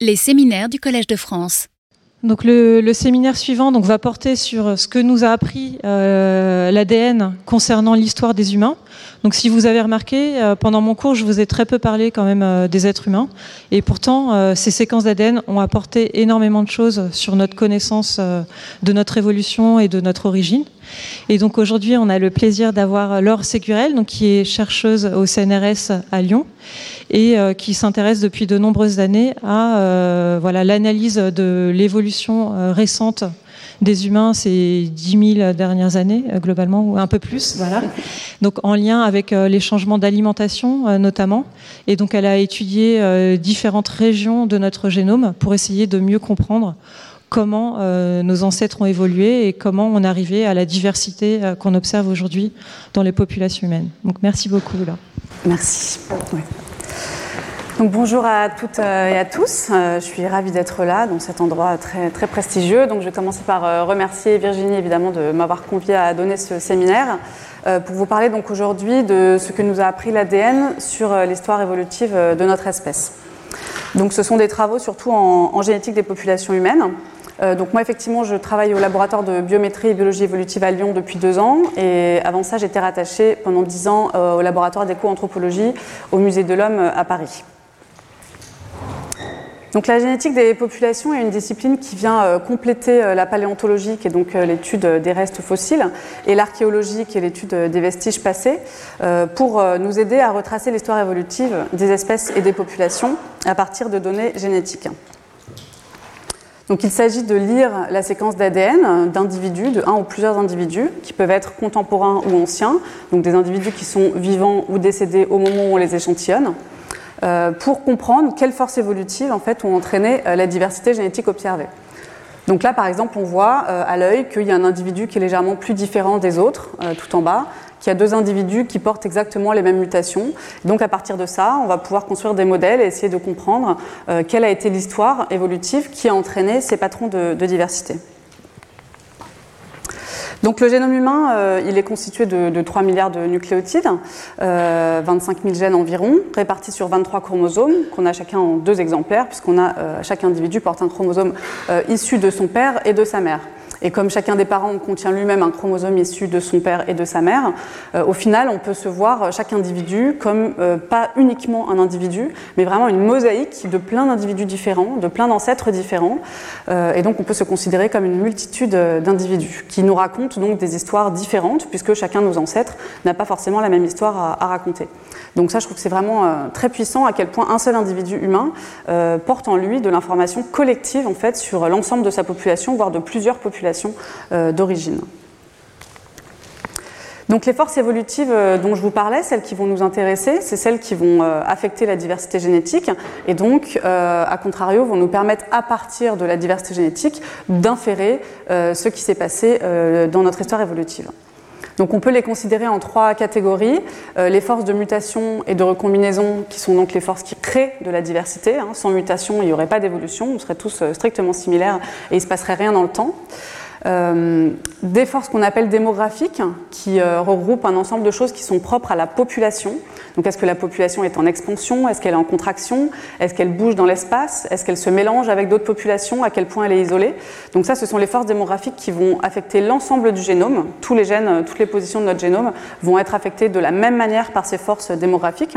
Les séminaires du Collège de France. Donc le, séminaire suivant donc, va porter sur ce que nous a appris euh, l'ADN concernant l'histoire des humains. Donc si vous avez remarqué, euh, pendant mon cours, je vous ai très peu parlé quand même euh, des êtres humains. Et pourtant, euh, ces séquences d'ADN ont apporté énormément de choses sur notre connaissance de notre évolution et de notre origine. Et donc aujourd'hui, on a le plaisir d'avoir Laure Sécurel, donc qui est chercheuse au CNRS à Lyon et qui s'intéresse depuis de nombreuses années à voilà l'analyse de l'évolution récente des humains ces 10 000 dernières années, euh, globalement, ou un peu plus. Voilà. Donc, en lien avec euh, les changements d'alimentation, euh, notamment. Et donc, elle a étudié différentes régions de notre génome pour essayer de mieux comprendre comment nos ancêtres ont évolué et comment on arrivait à la diversité qu'on observe aujourd'hui dans les populations humaines. Donc merci beaucoup. Là. Merci. Oui. Donc, bonjour à toutes euh, et à tous. Je suis ravie d'être là dans cet endroit très, prestigieux. Donc, je vais commencer par remercier Virginie évidemment de m'avoir conviée à donner ce séminaire pour vous parler donc aujourd'hui de ce que nous a appris l'ADN sur l'histoire évolutive de notre espèce. Donc, ce sont des travaux surtout en, génétique des populations humaines. Euh, donc moi effectivement je travaille au laboratoire de biométrie et biologie évolutive à Lyon depuis deux ans et avant ça j'étais rattachée pendant dix ans euh, au laboratoire d'éco-anthropologie au musée de l'homme à Paris. La génétique des populations est une discipline qui vient euh, compléter euh, la paléontologie, qui est donc euh, l'étude des restes fossiles, et l'archéologie, qui est l'étude des vestiges passés, pour nous aider à retracer l'histoire évolutive des espèces et des populations à partir de données génétiques. Donc il s'agit de lire la séquence d'ADN d'individus, de un ou plusieurs individus, qui peuvent être contemporains ou anciens, donc des individus qui sont vivants ou décédés au moment où on les échantillonne, pour comprendre quelles forces évolutives en fait, ont entraîné euh, la diversité génétique observée. Donc là, par exemple, on voit euh, à l'œil qu'il y a un individu qui est légèrement plus différent des autres, euh, tout en bas, qu'il y a deux individus qui portent exactement les mêmes mutations. Donc à partir de ça, on va pouvoir construire des modèles et essayer de comprendre euh, quelle a été l'histoire évolutive qui a entraîné ces patrons de, de diversité. Donc le génome humain, euh, il est constitué de, de, 3 milliards de nucléotides, euh, 25 000 gènes environ, répartis sur 23 chromosomes, qu'on a chacun en deux exemplaires, puisqu'on a euh, chaque individu porte un chromosome euh, issu de son père et de sa mère. Et comme chacun des parents contient lui-même un chromosome issu de son père et de sa mère, euh, au final, on peut se voir chaque individu comme euh, pas uniquement un individu, mais vraiment une mosaïque de plein d'individus différents, de plein d'ancêtres différents. Euh, et donc, on peut se considérer comme une multitude d'individus qui nous racontent donc des histoires différentes, puisque chacun de nos ancêtres n'a pas forcément la même histoire à, à, raconter. Donc ça, je trouve que c'est vraiment euh, très puissant à quel point un seul individu humain euh, porte en lui de l'information collective en fait sur l'ensemble de sa population, voire de plusieurs populations euh, d'origine. Donc les forces évolutives euh, dont je vous parlais, celles qui vont nous intéresser, c'est celles qui vont euh, affecter la diversité génétique et donc, à contrario, vont nous permettre à partir de la diversité génétique d'inférer ce qui s'est passé dans notre histoire évolutive. Donc on peut les considérer en trois catégories. Les forces de mutation et de recombinaison, qui sont donc les forces qui créent de la diversité. Hein. Sans mutation, il n'y aurait pas d'évolution, on serait tous strictement similaires et il ne se passerait rien dans le temps. Euh, des forces qu'on appelle démographiques, qui euh, regroupent un ensemble de choses qui sont propres à la population. Donc, est-ce que la population est en expansion? Est-ce qu'elle est en contraction? Est-ce qu'elle bouge dans l'espace? Est-ce qu'elle se mélange avec d'autres populations? À quel point elle est isolée? Donc, ça, ce sont les forces démographiques qui vont affecter l'ensemble du génome. Tous les gènes, toutes les positions de notre génome vont être affectées de la même manière par ces forces démographiques.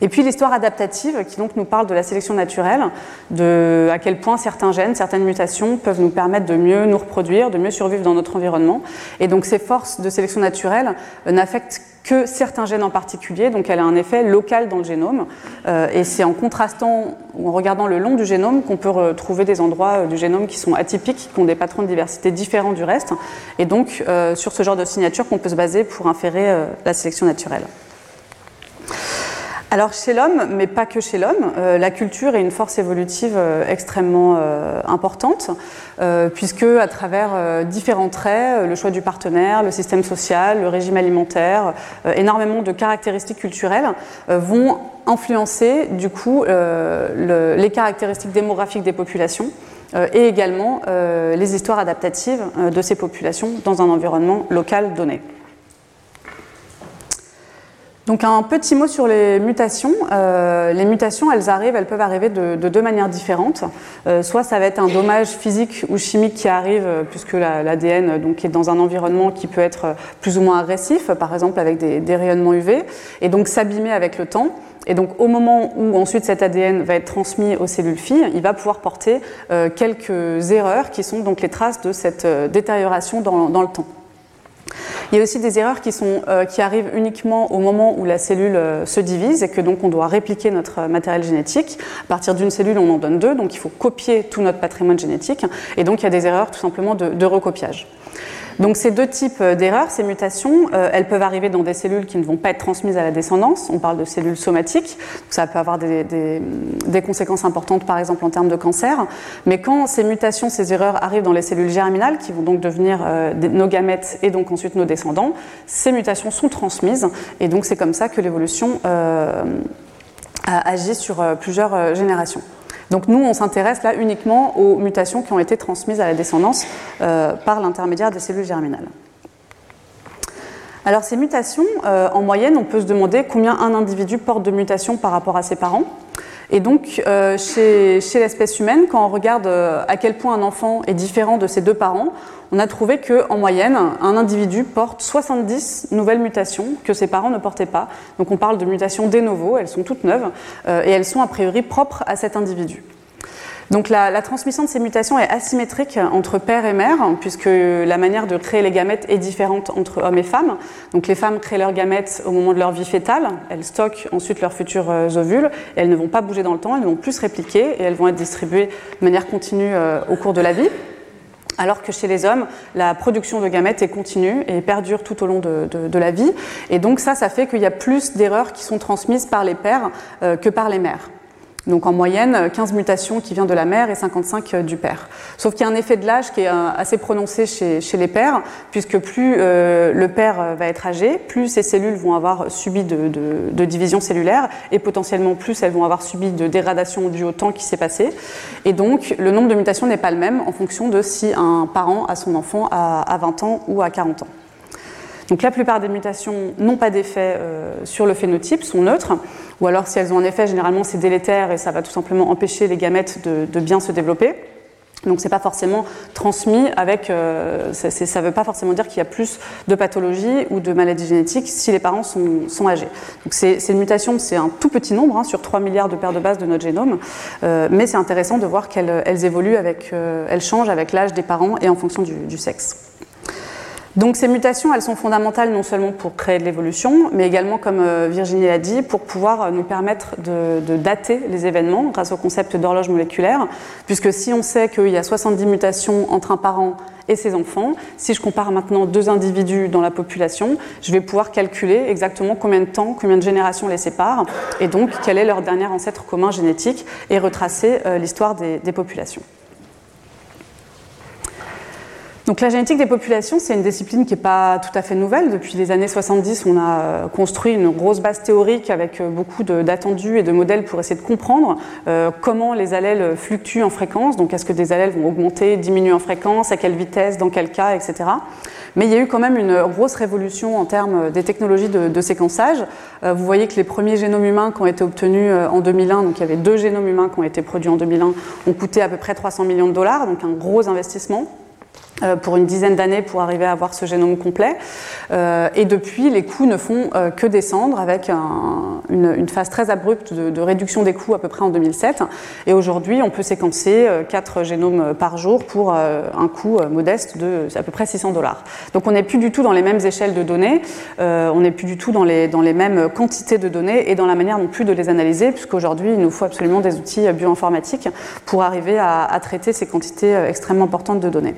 Et puis l'histoire adaptative, qui donc nous parle de la sélection naturelle, de à quel point certains gènes, certaines mutations peuvent nous permettre de mieux nous reproduire, de mieux survivre dans notre environnement. Et donc ces forces de sélection naturelle euh, n'affectent que certains gènes en particulier, donc elle a un effet local dans le génome. Euh, et c'est en contrastant ou en regardant le long du génome qu'on peut retrouver des endroits euh, du génome qui sont atypiques, qui ont des patrons de diversité différents du reste. Et donc sur ce genre de signature qu'on peut se baser pour inférer la sélection naturelle. Alors chez l'homme, mais pas que chez l'homme, euh, la culture est une force évolutive euh, extrêmement euh, importante, puisque à travers différents traits, le choix du partenaire, le système social, le régime alimentaire, énormément de caractéristiques culturelles vont influencer du coup le, les caractéristiques démographiques des populations et également les histoires adaptatives de ces populations dans un environnement local donné. Donc un petit mot sur les mutations. Euh, les mutations, elles arrivent, elles peuvent arriver de, deux manières différentes. Euh, soit ça va être un dommage physique ou chimique qui arrive euh, puisque l'ADN est dans un environnement qui peut être plus ou moins agressif, par exemple avec des, rayonnements UV, et donc s'abîmer avec le temps. Et donc au moment où ensuite cet ADN va être transmis aux cellules filles, il va pouvoir porter quelques erreurs qui sont donc les traces de cette détérioration dans le temps. Il y a aussi des erreurs euh, qui arrivent uniquement au moment où la cellule euh, se divise et que donc on doit répliquer notre matériel génétique. À partir d'une cellule, on en donne deux, donc il faut copier tout notre patrimoine génétique. Et donc il y a des erreurs tout simplement de recopiage. Donc ces deux types euh, d'erreurs, ces mutations, euh, elles peuvent arriver dans des cellules qui ne vont pas être transmises à la descendance. On parle de cellules somatiques. Ça peut avoir des, conséquences importantes, par exemple en termes de cancer. Mais quand ces mutations, ces erreurs arrivent dans les cellules germinales, qui vont donc devenir euh, nos gamètes et donc ensuite nos descendants, ces mutations sont transmises. Et donc c'est comme ça que l'évolution agit sur plusieurs générations. Donc nous, on s'intéresse là uniquement aux mutations qui ont été transmises à la descendance euh, par l'intermédiaire des cellules germinales. Alors ces mutations, euh, en moyenne, on peut se demander combien un individu porte de mutations par rapport à ses parents. Et donc, euh, chez, l'espèce humaine, quand on regarde à quel point un enfant est différent de ses deux parents, on a trouvé qu'en moyenne, un individu porte 70 nouvelles mutations que ses parents ne portaient pas. Donc on parle de mutations de novo, elles sont toutes neuves, et elles sont a priori propres à cet individu. Donc la, transmission de ces mutations est asymétrique entre père et mère, puisque la manière de créer les gamètes est différente entre hommes et femmes. Donc les femmes créent leurs gamètes au moment de leur vie fétale, elles stockent ensuite leurs futurs euh, ovules, et elles ne vont pas bouger dans le temps, elles ne vont plus se répliquer, et elles vont être distribuées de manière continue euh, au cours de la vie. Alors que chez les hommes, la production de gamètes est continue et perdure tout au long de, la vie. Et donc ça, ça fait qu'il y a plus d'erreurs qui sont transmises par les pères euh, que par les mères. Donc en moyenne, 15 mutations qui viennent de la mère et 55 euh, du père. Sauf qu'il y a un effet de l'âge qui est euh, assez prononcé chez, les pères, puisque plus euh, le père va être âgé, plus ses cellules vont avoir subi de, division cellulaire, et potentiellement plus elles vont avoir subi de dégradation due au temps qui s'est passé. Et donc le nombre de mutations n'est pas le même en fonction de si un parent a son enfant à 20 ans ou à 40 ans. Donc la plupart des mutations n'ont pas d'effet euh, sur le phénotype, sont neutres, ou alors si elles ont un effet, généralement c'est délétère et ça va tout simplement empêcher les gamètes de, bien se développer. Donc c'est pas forcément transmis avec, euh, ça ne veut pas forcément dire qu'il y a plus de pathologies ou de maladies génétiques si les parents sont, âgés. Donc ces, mutations, c'est un tout petit nombre hein, sur 3 milliards de paires de bases de notre génome, euh, mais c'est intéressant de voir qu'elles évoluent avec, elles changent avec l'âge des parents et en fonction du sexe. Donc ces mutations, elles sont fondamentales non seulement pour créer de l'évolution, mais également, comme euh, Virginie l'a dit, pour pouvoir euh, nous permettre de, dater les événements grâce au concept d'horloge moléculaire, puisque si on sait qu'il y a 70 mutations entre un parent et ses enfants, si je compare maintenant deux individus dans la population, je vais pouvoir calculer exactement combien de temps, combien de générations les séparent, et donc quel est leur dernier ancêtre commun génétique, et retracer euh, l'histoire des populations. Donc la génétique des populations, c'est une discipline qui n'est pas tout à fait nouvelle. Depuis les années 70, on a euh, construit une grosse base théorique avec euh, beaucoup d'attendus et de modèles pour essayer de comprendre euh, comment les allèles fluctuent en fréquence. Donc est-ce que des allèles vont augmenter, diminuer en fréquence, à quelle vitesse, dans quel cas, etc. Mais il y a eu quand même une grosse révolution en termes des technologies de, séquençage. vous voyez que les premiers génomes humains qui ont été obtenus en 2001, donc il y avait deux génomes humains qui ont été produits en 2001, ont coûté à peu près 300 millions de dollars, donc un gros investissement. Euh, pour une dizaine d'années pour arriver à avoir ce génome complet. Euh, et depuis, les coûts ne font euh, que descendre avec une, phase très abrupte de, réduction des coûts à peu près en 2007. Et aujourd'hui, on peut séquencer 4 génomes par jour pour un coût modeste de à peu près 600 dollars. Donc on n'est plus du tout dans les mêmes échelles de données, on n'est plus du tout dans les, dans les mêmes quantités de données et dans la manière non plus de les analyser, puisqu'aujourd'hui, il nous faut absolument des outils bioinformatiques pour arriver à traiter ces quantités extrêmement importantes de données.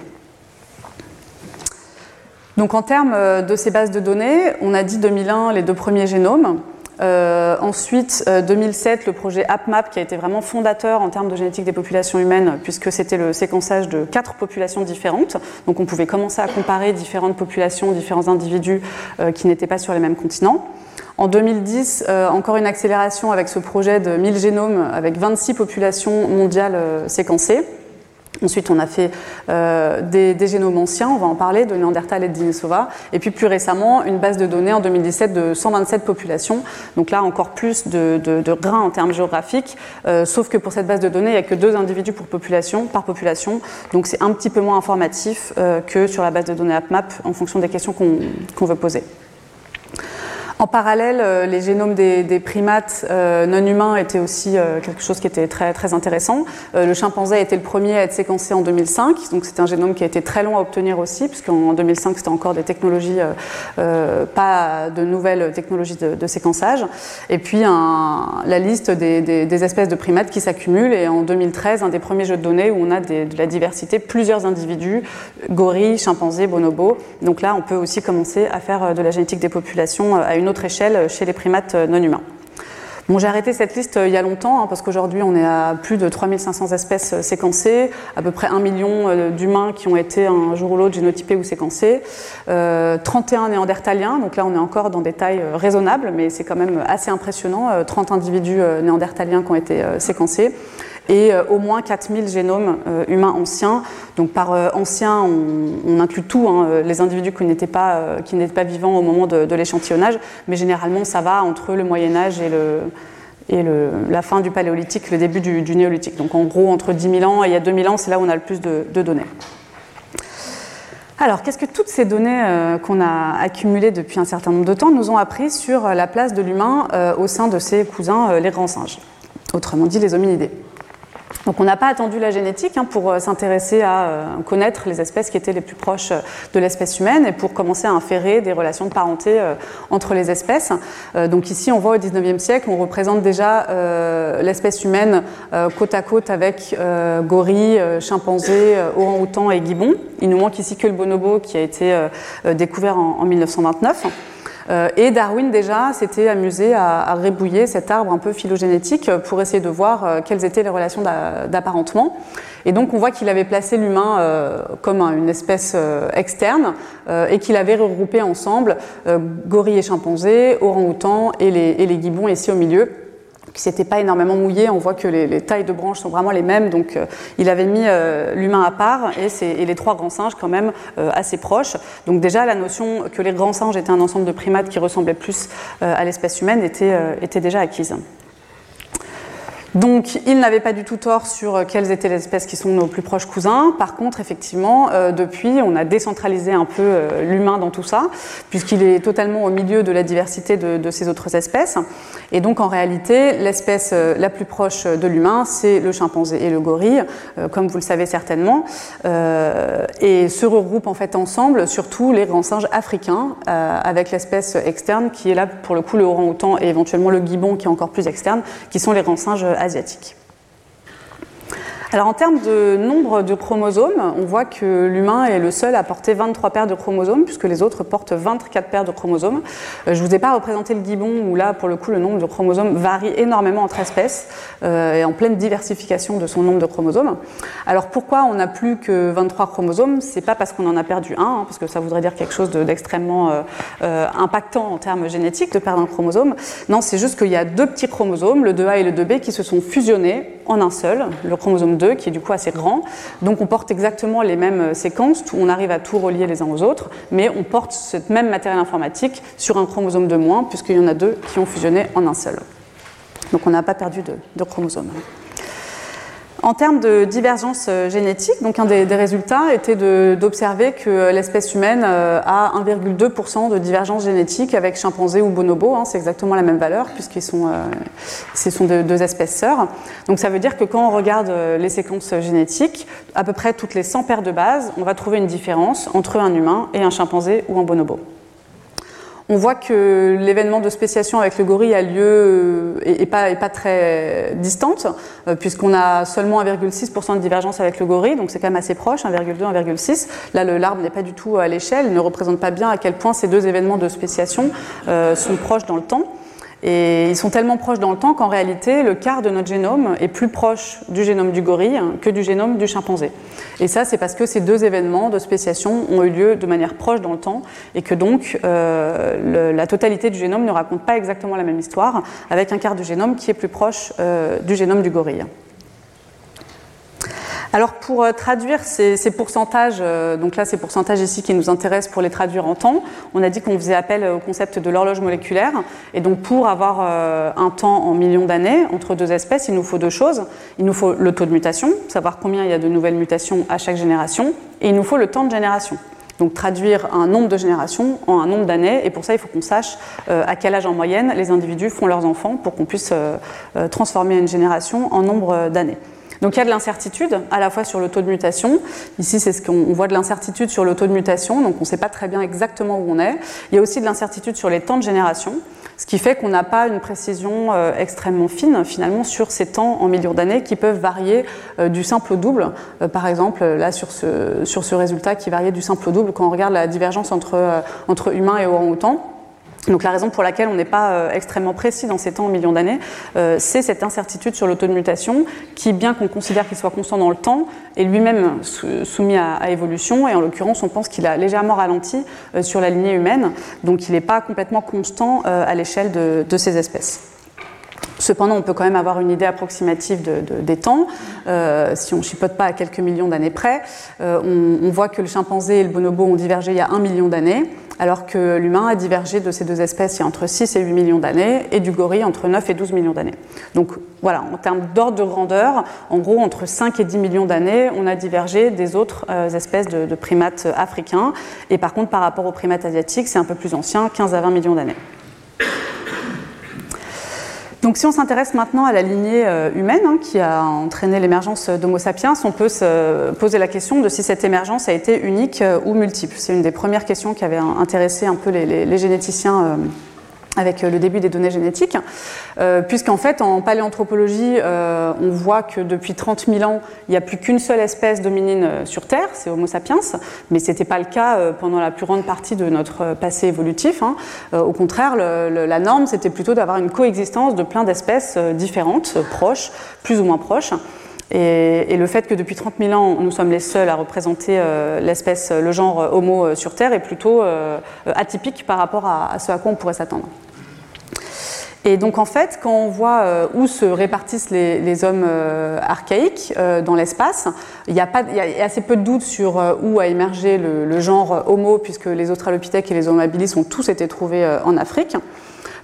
Donc en termes euh, de ces bases de données, on a dit 2001 les deux premiers génomes. Euh, ensuite, 2007, euh, le projet AppMap qui a été vraiment fondateur en termes de génétique des populations humaines, puisque c'était le séquençage de quatre populations différentes. Donc on pouvait commencer à comparer différentes populations, différents individus qui n'étaient pas sur les mêmes continents. En 2010, encore une accélération avec ce projet de 1000 génomes avec 26 populations mondiales séquencées. Ensuite, on a fait euh, des, génomes anciens, on va en parler, de Néandertal et de. Et puis plus récemment, une base de données en 2017 de 127 populations. Donc là, encore plus de, grains en termes géographiques. Euh, sauf que pour cette base de données, il n'y a que deux individus par population. Donc c'est un petit peu moins informatif euh, que sur la base de données AppMap en fonction des questions qu'on veut poser. En parallèle, euh, les génomes des, primates euh, non humains étaient aussi euh, quelque chose qui était très, très intéressant. le chimpanzé a été le premier à être séquencé en 2005, donc c'est un génome qui a été très long à obtenir aussi, puisqu'en 2005 c'était encore des technologies, pas de nouvelles technologies de, séquençage. Et puis la liste des, espèces de primates qui s'accumulent, et en 2013, un des premiers jeux de données où on a de la diversité, plusieurs individus, gorilles, chimpanzés, bonobos. Donc là, on peut aussi commencer à faire de la génétique des populations à une autre échelle chez les primates euh, non humains. Bon, j'ai arrêté cette liste euh, il y a longtemps, hein, parce qu'aujourd'hui on est à plus de 3500 espèces euh, séquencées, à peu près 1 million d'humains qui ont été un jour ou l'autre génotypés ou séquencés, 31 néandertaliens, donc là on est encore dans des tailles raisonnables, mais c'est quand même assez impressionnant, 30 individus néandertaliens qui ont été séquencés, et euh, au moins 4000 génomes euh, humains anciens. Donc par euh, anciens, on, inclut tout, hein, les individus qui n'étaient pas, vivants au moment de, l'échantillonnage, mais généralement ça va entre le Moyen Âge et la fin du paléolithique, le début du, néolithique. Donc en gros, entre 10 000 ans et il y a 2000 ans, c'est là où on a le plus de, données. Alors, qu'est-ce que toutes ces données qu'on a accumulées depuis un certain nombre de temps nous ont appris sur la place de l'humain au sein de ses cousins, les grands singes, autrement dit les hominidés? Donc on n'a pas attendu la génétique hein, pour euh, s'intéresser à euh, connaître les espèces qui étaient les plus proches euh, de l'espèce humaine et pour commencer à inférer des relations de parenté entre les espèces. donc ici on voit au 19e siècle, on représente déjà l'espèce humaine côte à côte avec gorilles, chimpanzés, orang-outans et gibbons. Il nous manque ici que le bonobo qui a été découvert en 1929. Euh, et Darwin déjà s'était amusé à, rébouiller cet arbre un peu phylogénétique pour essayer de voir euh, quelles étaient les relations d'apparentement. Et donc on voit qu'il avait placé l'humain euh, comme une espèce externe et qu'il avait regroupé ensemble gorilles et chimpanzés, orang-outans et les, et les gibbons ici au milieu qui s'était pas énormément mouillé. On voit que les, tailles de branches sont vraiment les mêmes. Donc, euh, il avait mis euh, l'humain à part et, les trois grands singes quand même euh, assez proches. Donc, déjà, la notion que les grands singes étaient un ensemble de primates qui ressemblaient plus à l'espèce humaine était, était déjà acquise. Donc, il n'avait pas du tout tort sur euh, quelles étaient les espèces qui sont nos plus proches cousins. Par contre, effectivement, euh, depuis, on a décentralisé un peu euh, l'humain dans tout ça, puisqu'il est totalement au milieu de la diversité de, ces autres espèces. Et donc, en réalité, l'espèce la plus proche de l'humain, c'est le chimpanzé et le gorille, comme vous le savez certainement, et se regroupent en fait ensemble, surtout les grands singes africains, avec l'espèce externe qui est là pour le coup le orang-outan et éventuellement le gibbon qui est encore plus externe, qui sont les grands singes asiatique. Alors en termes de nombre de chromosomes, on voit que l'humain est le seul à porter 23 paires de chromosomes, puisque les autres portent 24 paires de chromosomes. Euh, je ne vous ai pas représenté le gibbon, où là, pour le coup, le nombre de chromosomes varie énormément entre espèces, euh, et en pleine diversification de son nombre de chromosomes. Alors pourquoi on n'a plus que 23 chromosomes? C'est pas parce qu'on en a perdu un, hein, parce que ça voudrait dire quelque chose d'extrêmement euh, impactant en termes génétiques de perdre un chromosome. Non, c'est juste qu'il y a deux petits chromosomes, le 2A et le 2B, qui se sont fusionnés en un seul, le chromosome qui est du coup assez grand. Donc on porte exactement les mêmes euh, séquences, on arrive à tout relier les uns aux autres, mais on porte ce même matériel informatique sur un chromosome de moins, puisqu'il y en a deux qui ont fusionné en un seul. Donc on n'a pas perdu de, de chromosomes. En termes de divergence euh, génétique, donc un des, résultats était d'observer que l'espèce humaine euh, a 1,2% de divergence génétique avec chimpanzé ou bonobo. Hein, c'est exactement la même valeur puisqu'ils sont, euh, sont deux, espèces sœurs. Donc ça veut dire que quand on regarde les séquences génétiques, à peu près toutes les 100 paires de bases, on va trouver une différence entre un humain et un chimpanzé ou un bonobo. On voit que l'événement de spéciation avec le gorille a lieu et, pas, pas, très distante, euh, puisqu'on a seulement 1,6% de divergence avec le gorille, donc c'est quand même assez proche, 1,2, 1,6. Là, l'arbre n'est pas du tout à l'échelle, ne représente pas bien à quel point ces deux événements de spéciation euh, sont proches dans le temps. Et ils sont tellement proches dans le temps qu'en réalité, le quart de notre génome est plus proche du génome du gorille que du génome du chimpanzé. Et ça, c'est parce que ces deux événements de spéciation ont eu lieu de manière proche dans le temps et que donc euh, la totalité du génome ne raconte pas exactement la même histoire, avec un quart du génome qui est plus proche euh, du génome du gorille. Alors pour euh, traduire ces, pourcentages, euh, donc là ces pourcentages ici qui nous intéressent pour les traduire en temps, on a dit qu'on faisait appel au concept de l'horloge moléculaire. Et donc pour avoir euh, un temps en millions d'années entre deux espèces, il nous faut deux choses. Il nous faut le taux de mutation, savoir combien il y a de nouvelles mutations à chaque génération, et il nous faut le temps de génération. Donc traduire un nombre de générations en un nombre d'années, et pour ça il faut qu'on sache à quel âge en moyenne les individus font leurs enfants pour qu'on puisse transformer une génération en nombre d'années. Donc il y a de l'incertitude à la fois sur le taux de mutation. Ici, c'est ce qu'on voit de l'incertitude sur le taux de mutation, donc on ne sait pas très bien exactement où on est. Il y a aussi de l'incertitude sur les temps de génération, ce qui fait qu'on n'a pas une précision euh, extrêmement fine finalement sur ces temps en millions d'années qui peuvent varier euh, du simple au double. Euh, par exemple, là sur ce, sur ce résultat qui variait du simple au double quand on regarde la divergence entre, entre humains et orang-outans. Donc la raison pour laquelle on n'est pas euh, extrêmement précis dans ces temps en millions d'années, euh, c'est cette incertitude sur le taux de mutation qui, bien qu'on considère qu'il soit constant dans le temps, est lui-même soumis à, évolution et en l'occurrence on pense qu'il a légèrement ralenti euh, sur la lignée humaine, donc il n'est pas complètement constant à l'échelle de, ces espèces. Cependant, on peut quand même avoir une idée approximative des temps. si on ne chipote pas à quelques millions d'années près, on, on, voit que le chimpanzé et le bonobo ont divergé il y a un million d'années alors que l'humain a divergé de ces deux espèces il y a entre 6 et 8 millions d'années, et du gorille entre 9 et 12 millions d'années. Donc voilà, en termes d'ordre de grandeur, en gros, entre 5 et 10 millions d'années, on a divergé des autres euh, espèces de, primates africains, et par contre, par rapport aux primates asiatiques, c'est un peu plus ancien, 15 à 20 millions d'années. Donc si on s'intéresse maintenant à la lignée euh, humaine hein, qui a entraîné l'émergence d'Homo sapiens, on peut se poser la question de si cette émergence a été unique euh, ou multiple. C'est une des premières questions qui avait intéressé un peu les, généticiens euh, avec euh, le début des données génétiques, euh, puisqu'en fait en paléanthropologie, euh, on voit que depuis 30 000 ans, il n'y a plus qu'une seule espèce dominine sur Terre, c'est Homo sapiens, mais ce n'était pas le cas pendant la plus grande partie de notre passé évolutif. Hein. au contraire, la norme, c'était plutôt d'avoir une coexistence de plein d'espèces différentes, proches, plus ou moins proches. Et, le fait que depuis 30 000 ans, nous sommes les seuls à représenter l'espèce, le genre Homo sur Terre est plutôt atypique par rapport à, ce à quoi on pourrait s'attendre. Et donc en fait, quand on voit où se répartissent les, hommes archaïques dans l'espace, il y, a assez peu de doutes sur où a émergé le, le, genre Homo, puisque les Australopithèques et les Homo habilis ont tous été trouvés en Afrique.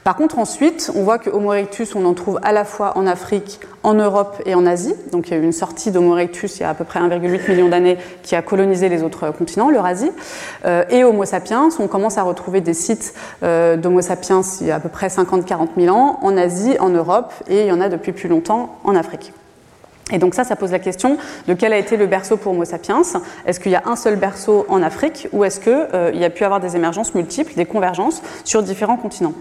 Par contre, ensuite, on voit que Homo erectus, on en trouve à la fois en Afrique, en Europe et en Asie. Donc il y a eu une sortie d'Homo erectus il y a à peu près 1,8 million d'années qui a colonisé les autres continents, l'Eurasie. Euh, et Homo sapiens, on commence à retrouver des sites euh, d'Homo sapiens il y a à peu près 50-40 000 ans en Asie, en Europe, et il y en a depuis plus longtemps en Afrique. Et donc ça, ça pose la question de quel a été le berceau pour Homo sapiens. Est-ce qu'il y a un seul berceau en Afrique ou est-ce qu'il euh, y a pu avoir des émergences multiples, des convergences sur différents continents?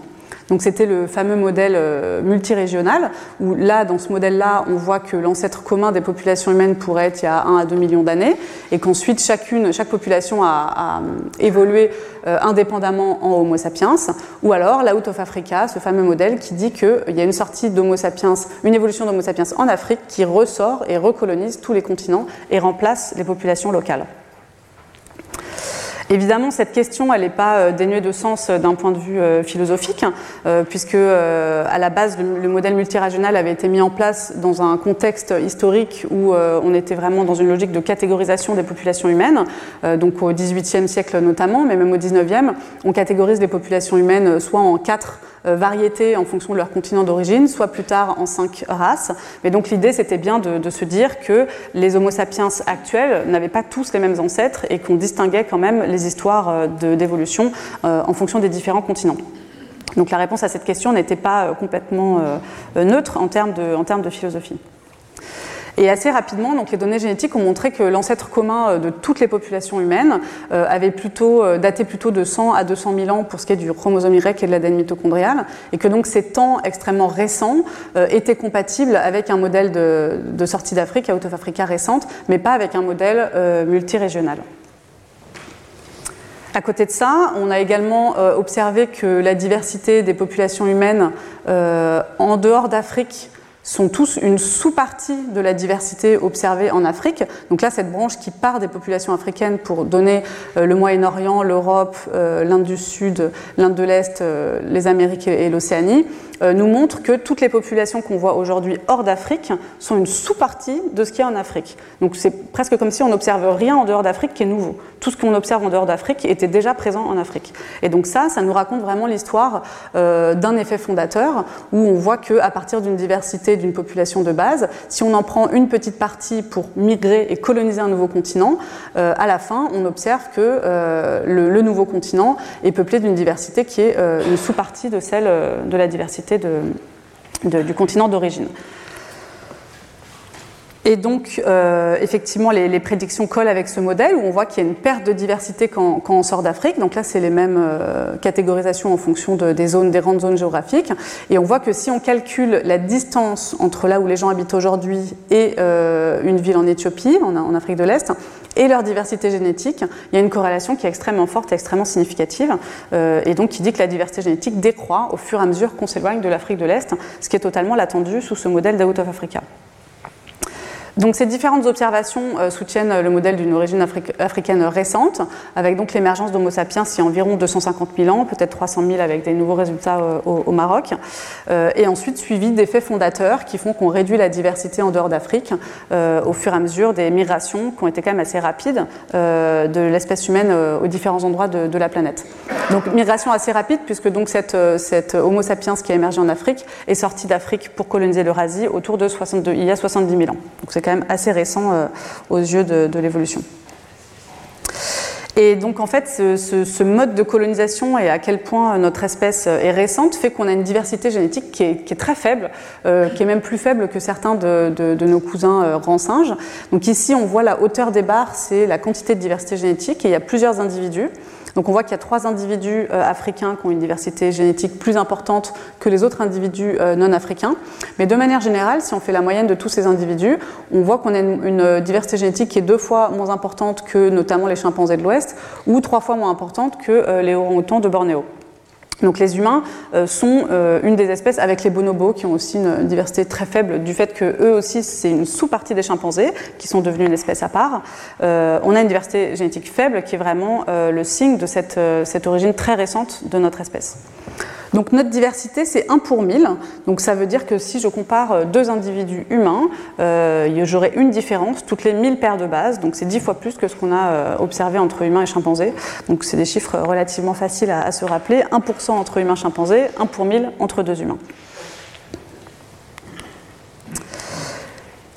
Donc c'était le fameux modèle euh, multirégional, où là, dans ce modèle-là, on voit que l'ancêtre commun des populations humaines pourrait être il y a 1 à 2 millions d'années, et qu'ensuite chacune, chaque population a, évolué euh, indépendamment en Homo sapiens, ou alors la Out of Africa, ce fameux modèle qui dit qu'il y a une sortie d'Homo sapiens, une évolution d'Homo sapiens en Afrique qui ressort et recolonise tous les continents et remplace les populations locales. Évidemment, cette question, elle n'est pas euh, dénuée de sens euh, d'un point de vue euh, philosophique, puisque à la base, le modèle multirégional avait été mis en place dans un contexte historique où on était vraiment dans une logique de catégorisation des populations humaines, donc au XVIIIe siècle notamment, mais même au XIXe, on catégorise les populations humaines soit en quatre variétés en fonction de leur continent d'origine, soit plus tard en cinq races. Mais donc l'idée, c'était bien de, se dire que les Homo sapiens actuels n'avaient pas tous les mêmes ancêtres et qu'on distinguait quand même les histoires euh, d'évolution euh, en fonction des différents continents. Donc la réponse à cette question n'était pas complètement neutre en termes de, en termes de philosophie. Et assez rapidement, les données génétiques ont montré que l'ancêtre commun euh, de toutes les populations humaines euh, avait plutôt euh, daté plutôt de 100 à 200 000 ans pour ce qui est du chromosome Y et de l'ADN mitochondrial, et que donc ces temps extrêmement récents étaient compatibles avec un modèle de, sortie d'Afrique, Out of Africa récente, mais pas avec un modèle multirégional. À côté de ça, on a également observé que la diversité des populations humaines en dehors d'Afrique sont tous une sous-partie de la diversité observée en Afrique. Donc là, cette branche qui part des populations africaines pour donner le Moyen-Orient, l'Europe, l'Inde du Sud, l'Inde de l'Est, les Amériques et l'Océanie, nous montre que toutes les populations qu'on voit aujourd'hui hors d'Afrique sont une sous-partie de ce qu'il y a en Afrique. Donc c'est presque comme si on n'observe rien en dehors d'Afrique qui est nouveau. Tout ce qu'on observe en dehors d'Afrique était déjà présent en Afrique. Et donc ça, ça nous raconte vraiment l'histoire euh, d'un effet fondateur où on voit qu'à partir d'une diversité d'une population de base, si on en prend une petite partie pour migrer et coloniser un nouveau continent, euh, à la fin, on observe que euh, le, nouveau continent est peuplé d'une diversité qui est une sous-partie de celle de la diversité du continent d'origine. Et donc, euh, effectivement, les, prédictions collent avec ce modèle où on voit qu'il y a une perte de diversité quand, on sort d'Afrique. Donc là, c'est les mêmes euh, catégorisations en fonction de, des zones, des grandes zones géographiques. Et on voit que si on calcule la distance entre là où les gens habitent aujourd'hui et euh, une ville en Éthiopie, en, Afrique de l'Est, et leur diversité génétique, il y a une corrélation qui est extrêmement forte et extrêmement significative, et donc qui dit que la diversité génétique décroît au fur et à mesure qu'on s'éloigne de l'Afrique de l'Est, ce qui est totalement l'attendu sous ce modèle d'Out of Africa. Donc ces différentes observations euh, soutiennent le modèle d'une origine afri africaine récente, avec donc l'émergence d'Homo sapiens il y a environ 250 000 ans, peut-être 300 000 avec des nouveaux résultats euh, au, Maroc, euh, et ensuite suivi d'effets fondateurs qui font qu'on réduit la diversité en dehors d'Afrique euh, au fur et à mesure des migrations qui ont été quand même assez rapides euh, de l'espèce humaine aux différents endroits de, la planète. Donc migration assez rapide puisque donc cette, Homo sapiens qui a émergé en Afrique est sorti d'Afrique pour coloniser l'Eurasie autour de 62, il y a 70 000 ans. Quand même assez récent euh, aux yeux de, l'évolution. Et donc en fait, ce, mode de colonisation et à quel point notre espèce est récente fait qu'on a une diversité génétique qui est, très faible, euh, qui est même plus faible que certains de, nos cousins euh, rangs singes. Donc ici, on voit la hauteur des barres, c'est la quantité de diversité génétique, et il y a plusieurs individus. Donc on voit qu'il y a trois individus euh, africains qui ont une diversité génétique plus importante que les autres individus euh, non africains. Mais de manière générale, si on fait la moyenne de tous ces individus, on voit qu'on a une, une, diversité génétique qui est deux fois moins importante que notamment les chimpanzés de l'Ouest ou trois fois moins importante que euh, les orang-outans de Bornéo. Donc les humains euh, sont euh, une des espèces avec les bonobos qui ont aussi une diversité très faible du fait que eux aussi c'est une sous-partie des chimpanzés qui sont devenus une espèce à part. Euh, on a une diversité génétique faible qui est vraiment le signe de cette, cette origine très récente de notre espèce. Donc notre diversité, c'est 1 pour 1000. Donc ça veut dire que si je compare deux individus humains, euh, j'aurai une différence toutes les 1000 paires de bases. Donc c'est 10 fois plus que ce qu'on a euh, observé entre humains et chimpanzés. Donc c'est des chiffres relativement faciles à, se rappeler. 1% entre humains et chimpanzés, 1 pour 1000 entre deux humains.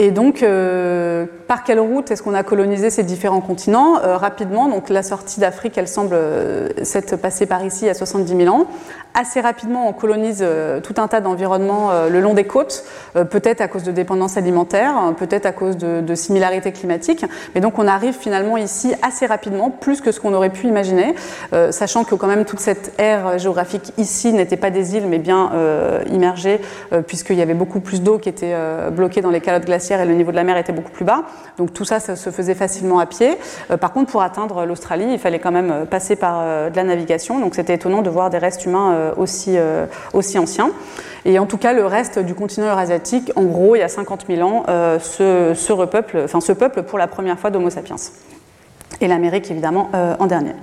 Et donc, euh, par quelle route est-ce qu'on a colonisé ces différents continents? Euh, Rapidement, donc la sortie d'Afrique, elle semble euh, s'être passée par ici il y a 70 000 ans. Assez rapidement, on colonise euh, tout un tas d'environnements euh, le long des côtes, euh, peut-être à cause de dépendance alimentaire, peut-être à cause de, de, similarités climatiques. Mais donc, on arrive finalement ici assez rapidement, plus que ce qu'on aurait pu imaginer, sachant que quand même toute cette aire géographique ici n'était pas des îles, mais bien immergée, puisqu'il y avait beaucoup plus d'eau qui était bloquée dans les calottes glaciaires et le niveau de la mer était beaucoup plus bas. Donc tout ça, ça se faisait facilement à pied. Euh, par contre, pour atteindre l'Australie, il fallait quand même passer par euh, de la navigation. Donc c'était étonnant de voir des restes humains euh, aussi, aussi anciens. Et en tout cas, le reste du continent eurasiatique, en gros, il y a 50 000 ans, se, se, repeuple, enfin, se peuple pour la première fois d'Homo sapiens. Et l'Amérique, évidemment, en dernier.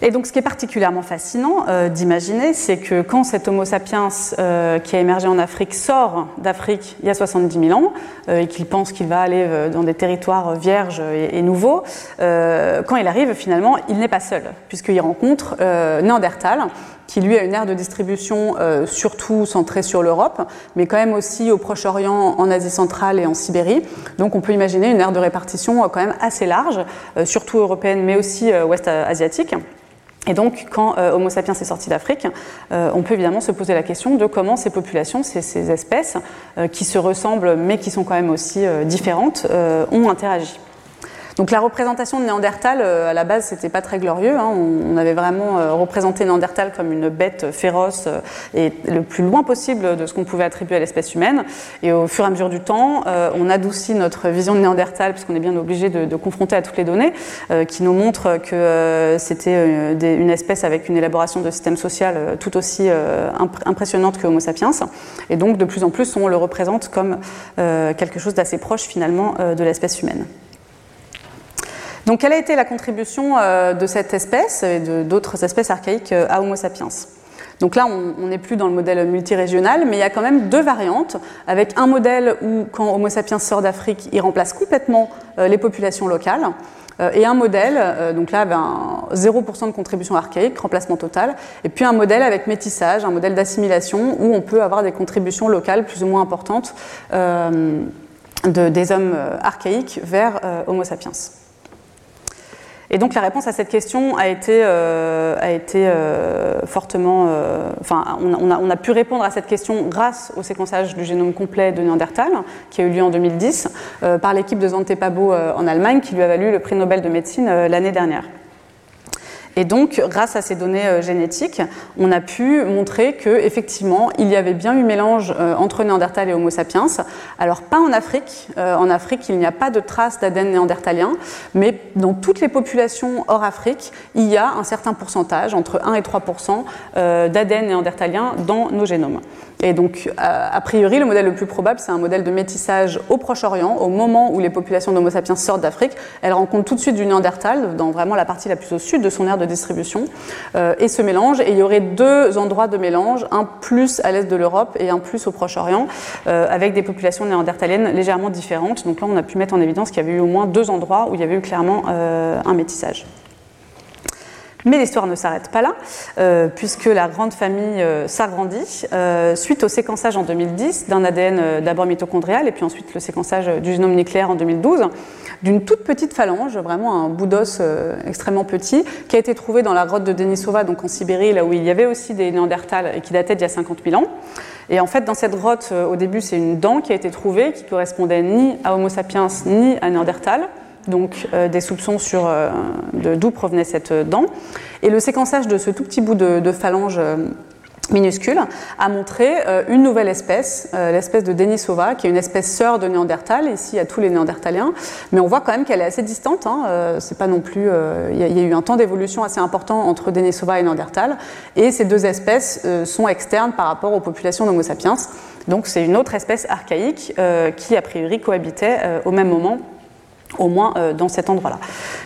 Et donc, ce qui est particulièrement fascinant euh, d'imaginer, c'est que quand cet Homo sapiens euh, qui a émergé en Afrique sort d'Afrique il y a 70 000 ans euh, et qu'il pense qu'il va aller dans des territoires vierges et, nouveaux, quand il arrive, finalement, il n'est pas seul, puisqu'il rencontre Néandertal, qui lui a une aire de distribution surtout centrée sur l'Europe, mais quand même aussi au Proche-Orient, en Asie centrale et en Sibérie. Donc on peut imaginer une aire de répartition quand même assez large, surtout européenne, mais aussi ouest asiatique. Et donc, quand euh, Homo sapiens est sorti d'Afrique, euh, on peut évidemment se poser la question de comment ces populations, ces, ces espèces, euh, qui se ressemblent mais qui sont quand même aussi différentes, ont interagi. Donc la représentation de Néandertal, à la base, c'était pas très glorieux. Hein. On, avait vraiment représenté Néandertal comme une bête féroce et le plus loin possible de ce qu'on pouvait attribuer à l'espèce humaine. Et au fur et à mesure du temps, on adoucit notre vision de Néandertal, puisqu'on est bien obligé de, de, confronter à toutes les données, qui nous montrent que c'était une espèce avec une élaboration de système social tout aussi impressionnante que Homo sapiens. Et donc, de plus en plus, on le représente comme quelque chose d'assez proche finalement de l'espèce humaine. Donc, quelle a été la contribution euh, de cette espèce et d'autres espèces archaïques euh, à Homo sapiens? Donc là, on n'est plus dans le modèle multirégional, mais il y a quand même deux variantes, avec un modèle où, quand Homo sapiens sort d'Afrique, il remplace complètement euh, les populations locales, et un modèle, donc là, ben, 0% de contribution archaïque, remplacement total, et puis un modèle avec métissage, un modèle d'assimilation, où on peut avoir des contributions locales plus ou moins importantes de, des hommes archaïques vers Homo sapiens. Et donc la réponse à cette question a été, euh, euh, fortement... Euh, on, a, pu répondre à cette question grâce au séquençage du génome complet de Néandertal, qui a eu lieu en 2010, par l'équipe de Svante Pabo en Allemagne, qui lui a valu le prix Nobel de médecine l'année dernière. Et donc, grâce à ces données euh, génétiques, on a pu montrer qu'effectivement, il y avait bien eu mélange euh, entre Néandertal et Homo sapiens. Alors, pas en Afrique. Euh, en Afrique, il n'y a pas de traces d'ADN néandertalien, mais dans toutes les populations hors Afrique, il y a un certain pourcentage, entre 1 et 3% d'ADN néandertalien dans nos génomes. Et donc, a priori, le modèle le plus probable, c'est un modèle de métissage au Proche-Orient, au moment où les populations d'Homo sapiens sortent d'Afrique. Elles rencontrent tout de suite du Néandertal, dans vraiment la partie la plus au sud de son aire de distribution, euh, et se mélangent. Et il y aurait deux endroits de mélange, un plus à l'est de l'Europe et un plus au Proche-Orient, euh, avec des populations néandertaliennes légèrement différentes. Donc là, on a pu mettre en évidence qu'il y avait eu au moins deux endroits où il y avait eu clairement euh, un métissage. Mais l'histoire ne s'arrête pas là, euh, puisque la grande famille euh, s'agrandit euh, suite au séquençage en 2010 d'un ADN d'abord mitochondrial et puis ensuite le séquençage du génome nucléaire en 2012 d'une toute petite phalange, vraiment un bout d'os extrêmement petit, qui a été trouvé dans la grotte de Denisova, donc en Sibérie, là où il y avait aussi des Néandertals et qui datait d'il y a 50 000 ans. Et en fait, dans cette grotte, au début, c'est une dent qui a été trouvée qui correspondait ni à Homo sapiens ni à Néandertal donc euh, des soupçons sur euh, d'où provenait cette dent. Et le séquençage de ce tout petit bout de, phalange euh, minuscule a montré une nouvelle espèce, l'espèce de Denisova, qui est une espèce sœur de Néandertal, ici à tous les Néandertaliens, mais on voit quand même qu'elle est assez distante. Hein, c'est pas non plus, il y, a eu un temps d'évolution assez important entre Denisova et Néandertal, et ces deux espèces sont externes par rapport aux populations d'Homo sapiens. Donc c'est une autre espèce archaïque qui a priori cohabitait au même moment au moins euh, dans cet endroit-là.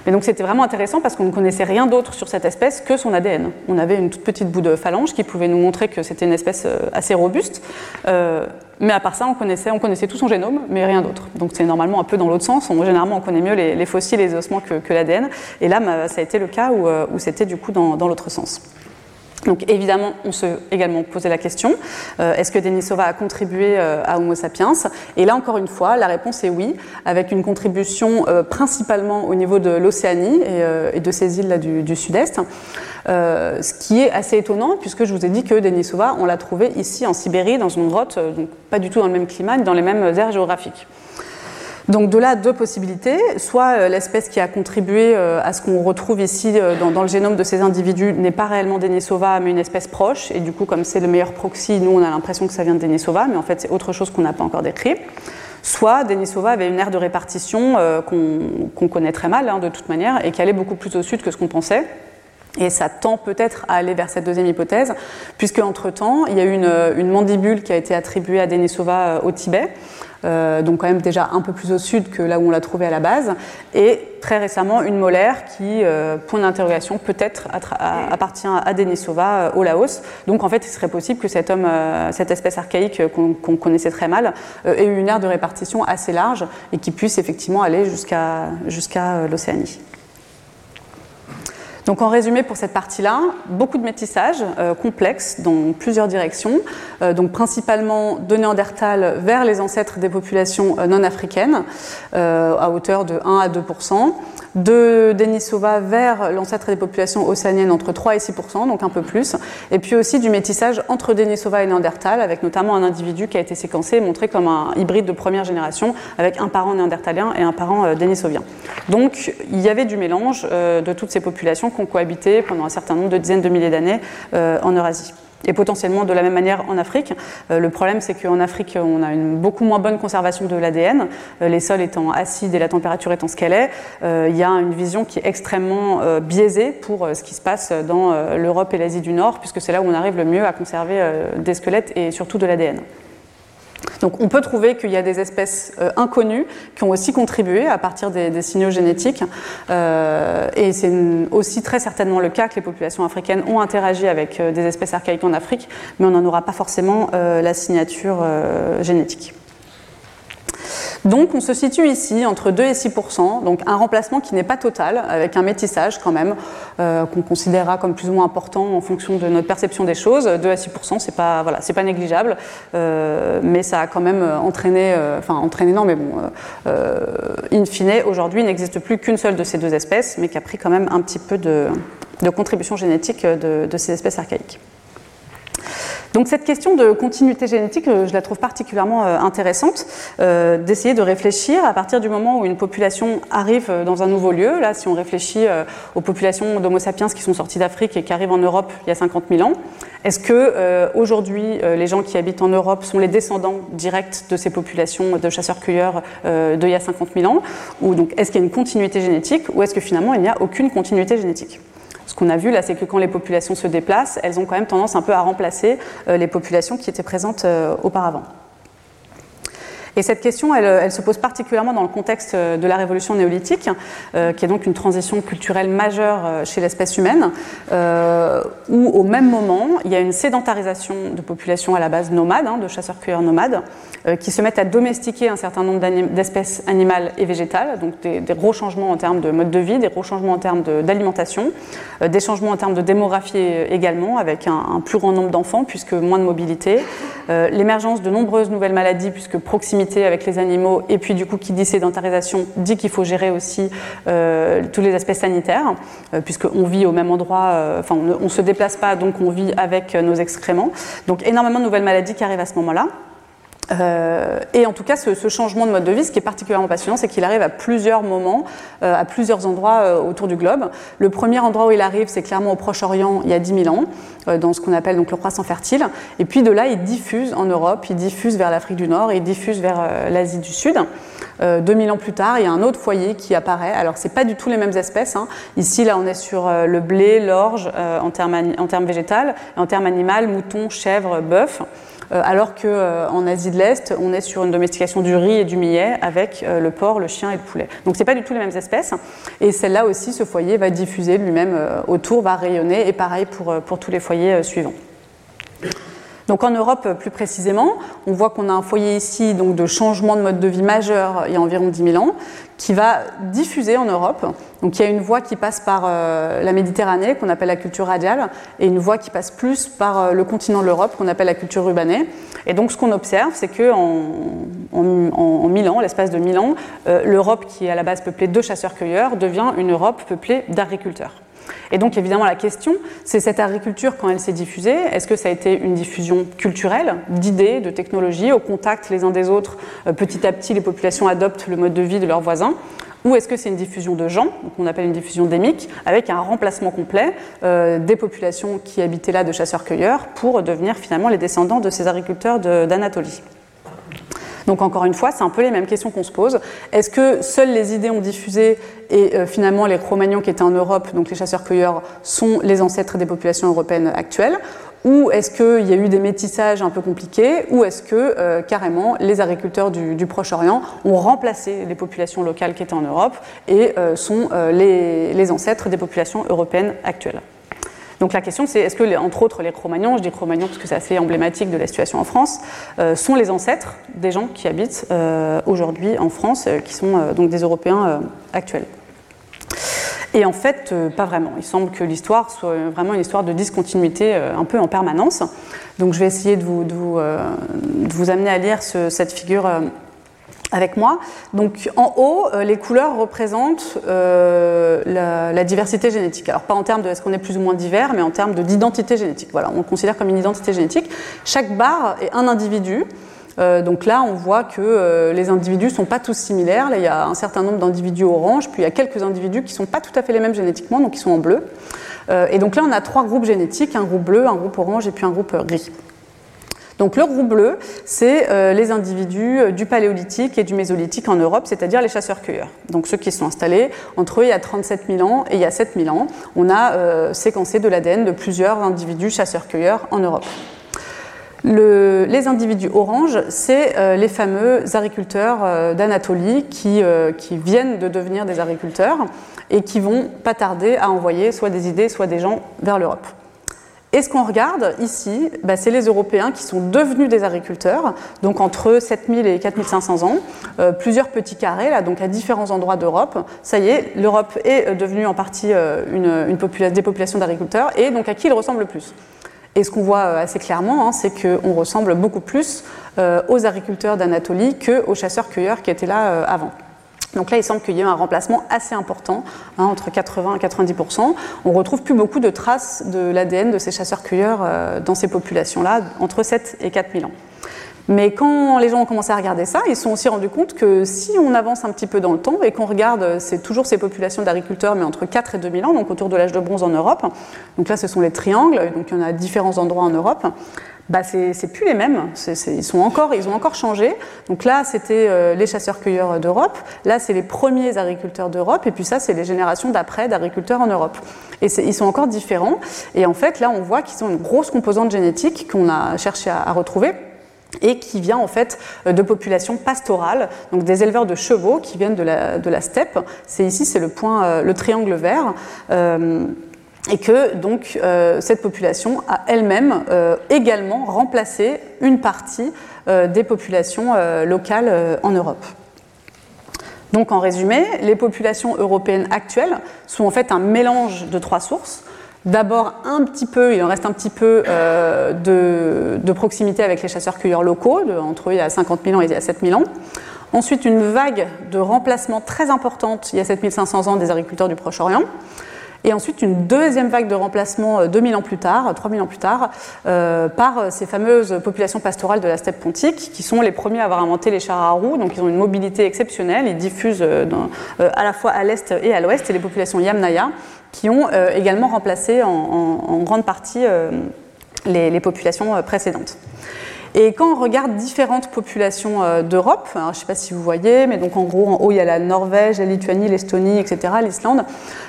Mais donc c'était vraiment intéressant parce qu'on ne connaissait rien d'autre sur cette espèce que son ADN. On avait une toute petite bout de phalange qui pouvait nous montrer que c'était une espèce euh, assez robuste. Euh, mais à part ça, on connaissait, on connaissait tout son génome, mais rien d'autre. Donc c'est normalement un peu dans l'autre sens. On, généralement, on connaît mieux les, fossiles et les ossements que, l'ADN. Et là, ça a été le cas où, c'était du coup dans l'autre sens. Donc évidemment, on se également posé la question euh, est-ce que Denisova a contribué euh, à Homo sapiens? Et là encore une fois, la réponse est oui, avec une contribution euh, principalement au niveau de l'Océanie et, de ces îles là du, sud-est. ce qui est assez étonnant puisque je vous ai dit que Denisova, on l'a trouvé ici en Sibérie dans une grotte, donc pas du tout dans le même climat, ni dans les mêmes aires géographiques. Donc de là, deux possibilités. Soit euh, l'espèce qui a contribué euh, à ce qu'on retrouve ici euh, dans, le génome de ces individus n'est pas réellement Denisova, mais une espèce proche. Et du coup, comme c'est le meilleur proxy, nous, on a l'impression que ça vient de Denisova, mais en fait, c'est autre chose qu'on n'a pas encore décrit. Soit Denisova avait une aire de répartition qu'on connaît très mal, hein, de toute manière, et qui allait beaucoup plus au sud que ce qu'on pensait. Et ça tend peut-être à aller vers cette deuxième hypothèse, puisque entre-temps, il y a eu une, une, mandibule qui a été attribuée à Denisova au Tibet, euh, donc quand même déjà un peu plus au sud que là où on l'a trouvé à la base, et très récemment une molaire qui, euh, point d'interrogation, peut-être appartient à Denisova euh, au Laos. Donc en fait, il serait possible que cet homme, cette espèce archaïque qu'on connaissait très mal, ait eu une aire de répartition assez large et qui puisse effectivement aller jusqu'à jusqu'à l'Océanie. Donc en résumé pour cette partie-là, beaucoup de métissage euh, complexe dans plusieurs directions, euh, donc principalement de Néandertal vers les ancêtres des populations euh, non africaines à hauteur de 1 à 2 de Denisova vers l'ancêtre des populations océaniennes entre 3 et 6% donc un peu plus, et puis aussi du métissage entre Denisova et Néandertal, avec notamment un individu qui a été séquencé et montré comme un hybride de première génération, avec un parent néandertalien et un parent denisovien. Donc il y avait du mélange de toutes ces populations qui ont cohabité pendant un certain nombre de dizaines de milliers d'années euh, en Eurasie et potentiellement de la même manière en Afrique. Euh, le problème, c'est qu'en Afrique, on a une beaucoup moins bonne conservation de l'ADN, euh, les sols étant acides et la température étant ce qu'elle est. il y a une vision qui est extrêmement biaisée pour ce qui se passe dans l'Europe et l'Asie du Nord, puisque c'est là où on arrive le mieux à conserver des squelettes et surtout de l'ADN. Donc on peut trouver qu'il y a des espèces euh, inconnues qui ont aussi contribué à partir des, signaux génétiques. Euh, et c'est aussi très certainement le cas que les populations africaines ont interagi avec euh, des espèces archaïques en Afrique, mais on n'en aura pas forcément la signature génétique. Donc on se situe ici entre 2 et 6% donc un remplacement qui n'est pas total, avec un métissage quand même, euh, qu'on considérera comme plus ou moins important en fonction de notre perception des choses. 2 à 6 c'est pas, voilà, pas négligeable, euh, mais ça a quand même entraîné, euh, enfin entraîné non, mais bon, in fine, aujourd'hui il n'existe plus qu'une seule de ces deux espèces, mais qui a pris quand même un petit peu de, contribution génétique de ces espèces archaïques. Donc cette question de continuité génétique, euh, je la trouve particulièrement euh, intéressante, euh, d'essayer de réfléchir à partir du moment où une population arrive dans un nouveau lieu. Là, si on réfléchit aux populations d'Homo sapiens qui sont sortis d'Afrique et qui arrivent en Europe il y a 50 000 ans, est-ce que aujourd'hui les gens qui habitent en Europe sont les descendants directs de ces populations de chasseurs-cueilleurs d'il y a 50 000 ans? Ou donc est-ce qu'il y a une continuité génétique? Ou est-ce que finalement il n'y a aucune continuité génétique? Ce qu'on a vu là, c'est que quand les populations se déplacent, elles ont quand même tendance un peu à remplacer euh, les populations qui étaient présentes euh, auparavant. Et cette question, elle, se pose particulièrement dans le contexte euh, de la révolution néolithique, euh, qui est donc une transition culturelle majeure euh, chez l'espèce humaine, où au même moment, il y a une sédentarisation de populations à la base nomades, hein, de chasseurs-cueilleurs nomades, qui se mettent à domestiquer un certain nombre d'espèces animales et végétales, donc des, gros changements en termes de mode de vie, des gros changements en termes d'alimentation, des changements en termes de démographie également, avec un plus grand nombre d'enfants, puisque moins de mobilité, l'émergence de nombreuses nouvelles maladies, puisque proximité avec les animaux, et puis du coup qui dit sédentarisation dit qu'il faut gérer aussi euh, tous les aspects sanitaires, euh, puisqu'on vit au même endroit, euh, enfin on ne se déplace pas, donc on vit avec nos excréments. Donc énormément de nouvelles maladies qui arrivent à ce moment-là. Euh, et en tout cas, ce, changement de mode de vie, ce qui est particulièrement passionnant, c'est qu'il arrive à plusieurs moments, euh, à plusieurs endroits euh, autour du globe. Le premier endroit où il arrive, c'est clairement au Proche-Orient, il y a 10 000 ans, dans ce qu'on appelle donc le croissant fertile. Et puis de là, il diffuse en Europe, il diffuse vers l'Afrique du Nord, il diffuse vers l'Asie du Sud. 2000 ans plus tard, il y a un autre foyer qui apparaît. Alors, c'est pas du tout les mêmes espèces. Hein. Ici, là, on est sur le blé, l'orge en termes en termes végétal, et en termes animal, mouton, chèvre, bœuf. Euh, alors qu'en euh, Asie de l'Est, on est sur une domestication du riz et du millet avec euh, le porc, le chien et le poulet. Donc c'est pas du tout les mêmes espèces. Et celle-là aussi, ce foyer va diffuser lui-même autour, va rayonner, et pareil pour, pour tous les foyers suivants. Donc en Europe, plus précisément, on voit qu'on a un foyer ici donc de changement de mode de vie majeur il y a environ 10 000 ans, qui va diffuser en Europe. Donc il y a une voie qui passe par euh, la Méditerranée, qu'on appelle la culture radiale, et une voie qui passe plus par euh, le continent de l'Europe, qu'on appelle la culture urbanée. Et donc ce qu'on observe, c'est qu'en en, en, 1000 ans, l'espace de 1000 ans, euh, l'Europe, qui est à la base peuplée de chasseurs-cueilleurs, devient une Europe peuplée d'agriculteurs. Et donc évidemment la question, c'est cette agriculture quand elle s'est diffusée, est-ce que ça a été une diffusion culturelle, d'idées, de technologies, au contact les uns des autres, euh, petit à petit les populations adoptent le mode de vie de leurs voisins ou est-ce que c'est une diffusion de gens, qu'on appelle une diffusion démique, avec un remplacement complet euh, des populations qui habitaient là de chasseurs-cueilleurs pour devenir finalement les descendants de ces agriculteurs d'Anatolie? Donc encore une fois, c'est un peu les mêmes questions qu'on se pose. Est-ce que seules les idées ont diffusé et euh, finalement les Cro-Magnons qui étaient en Europe, donc les chasseurs-cueilleurs, sont les ancêtres des populations européennes actuelles? Ou est-ce qu'il y a eu des métissages un peu compliqués? Ou est-ce que euh, carrément les agriculteurs du, Proche-Orient ont remplacé les populations locales qui étaient en Europe et euh, sont les ancêtres des populations européennes actuelles? Donc la question c'est est-ce que, entre autres, les Cro-Magnons, je dis Cro-Magnons parce que c'est assez emblématique de la situation en France, euh, sont les ancêtres des gens qui habitent euh, aujourd'hui en France, euh, qui sont donc des Européens actuels. Et en fait, pas vraiment. Il semble que l'histoire soit vraiment une histoire de discontinuité un peu en permanence. Donc je vais essayer de vous, de vous, amener à lire cette figure avec moi. Donc en haut, euh, les couleurs représentent euh, la, diversité génétique. Alors pas en termes de est-ce qu'on est plus ou moins divers, mais en termes d'identité génétique. Voilà, on considère comme une identité génétique. Chaque barre est un individu. Euh, donc là, on voit que les individus ne sont pas tous similaires. Il y a un certain nombre d'individus orange, puis il y a quelques individus qui ne sont pas tout à fait les mêmes génétiquement, donc ils sont en bleu. et donc là, on a trois groupes génétiques, un groupe bleu, un groupe orange et puis un groupe gris. Donc le groupe bleu, c'est euh, les individus euh, du paléolithique et du mésolithique en Europe, c'est-à-dire les chasseurs-cueilleurs. Donc ceux qui sont installés entre eux il y a 37 000 ans et il y a 7 000 ans. On a euh, séquencé de l'ADN de plusieurs individus chasseurs-cueilleurs en Europe. les individus oranges, c'est les fameux agriculteurs d'Anatolie qui, qui, viennent de devenir des agriculteurs et qui vont pas tarder à envoyer soit des idées, soit des gens vers l'Europe. Et ce qu'on regarde ici, bah, c'est les Européens qui sont devenus des agriculteurs, donc entre 7000 et 4500 ans, euh, plusieurs petits carrés, là, donc à différents endroits d'Europe. Ça y est, l'Europe est euh, devenue en partie euh, une, des populations d'agriculteurs, et donc à qui il ressemble le plus? Et ce qu'on voit assez clairement, hein, c'est qu'on ressemble beaucoup plus aux agriculteurs d'Anatolie qu'aux chasseurs-cueilleurs qui étaient là avant. Donc là, il semble qu'il y ait un remplacement assez important, hein, entre 80 et 90% On retrouve plus beaucoup de traces de l'ADN de ces chasseurs-cueilleurs euh, dans ces populations-là, entre 7 et 4 000 ans. Mais quand les gens ont commencé à regarder ça, ils se sont aussi rendus compte que si on avance un petit peu dans le temps et qu'on regarde, c'est toujours ces populations d'agriculteurs, mais entre 4 et 2 000 ans, donc autour de l'âge de bronze en Europe. Donc là, ce sont les triangles, donc il y en a différents endroits en Europe bah c'est plus les mêmes. ils, sont encore, ils ont encore changé. Donc là, c'était euh, les chasseurs-cueilleurs d'Europe. Là, c'est les premiers agriculteurs d'Europe. Et puis ça, c'est les générations d'après d'agriculteurs en Europe. Et ils sont encore différents. Et en fait, là, on voit qu'ils ont une grosse composante génétique qu'on a cherché à, retrouver et qui vient en fait euh, de populations pastorales, donc des éleveurs de chevaux qui viennent de la, steppe. C'est ici, c'est le point, euh, le triangle vert et que donc euh, cette population a elle-même euh, également remplacé une partie euh, des populations locales en Europe. Donc en résumé, les populations européennes actuelles sont en fait un mélange de trois sources. D'abord un petit peu, il en reste un petit peu de, de, proximité avec les chasseurs-cueilleurs locaux, entre eux il y a 50 000 ans et il y a 7 000 ans. Ensuite une vague de remplacement très importante il y a 7500 ans des agriculteurs du Proche-Orient. Et ensuite, une deuxième vague de remplacement 2000 euh, ans plus tard, 3000 ans plus tard, euh, par ces fameuses populations pastorales de la steppe pontique, qui sont les premiers à avoir inventé les chars à roues. Donc, ils ont une mobilité exceptionnelle. Ils diffusent euh, à la fois à l'est et à l'ouest. Et les populations Yamnaya, qui ont également remplacé en, grande partie les populations précédentes. Et quand on regarde différentes populations euh, d'Europe, je ne sais pas si vous voyez, mais donc en gros, en haut, il y a la Norvège, la Lituanie, l'Estonie, etc., l'Islande,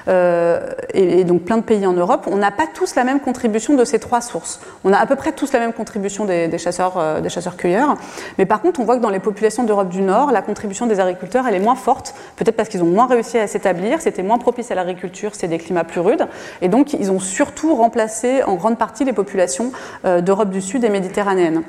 euh, et, donc plein de pays en Europe, on n'a pas tous la même contribution de ces trois sources. On a à peu près tous la même contribution euh, des chasseurs-cueilleurs, mais par contre, on voit que dans les populations d'Europe du Nord, la contribution des agriculteurs, elle est moins forte, peut-être parce qu'ils ont moins réussi à s'établir, c'était moins propice à l'agriculture, c'est des climats plus rudes, et donc ils ont surtout remplacé en grande partie les populations d'Europe du Sud et méditerranéenne.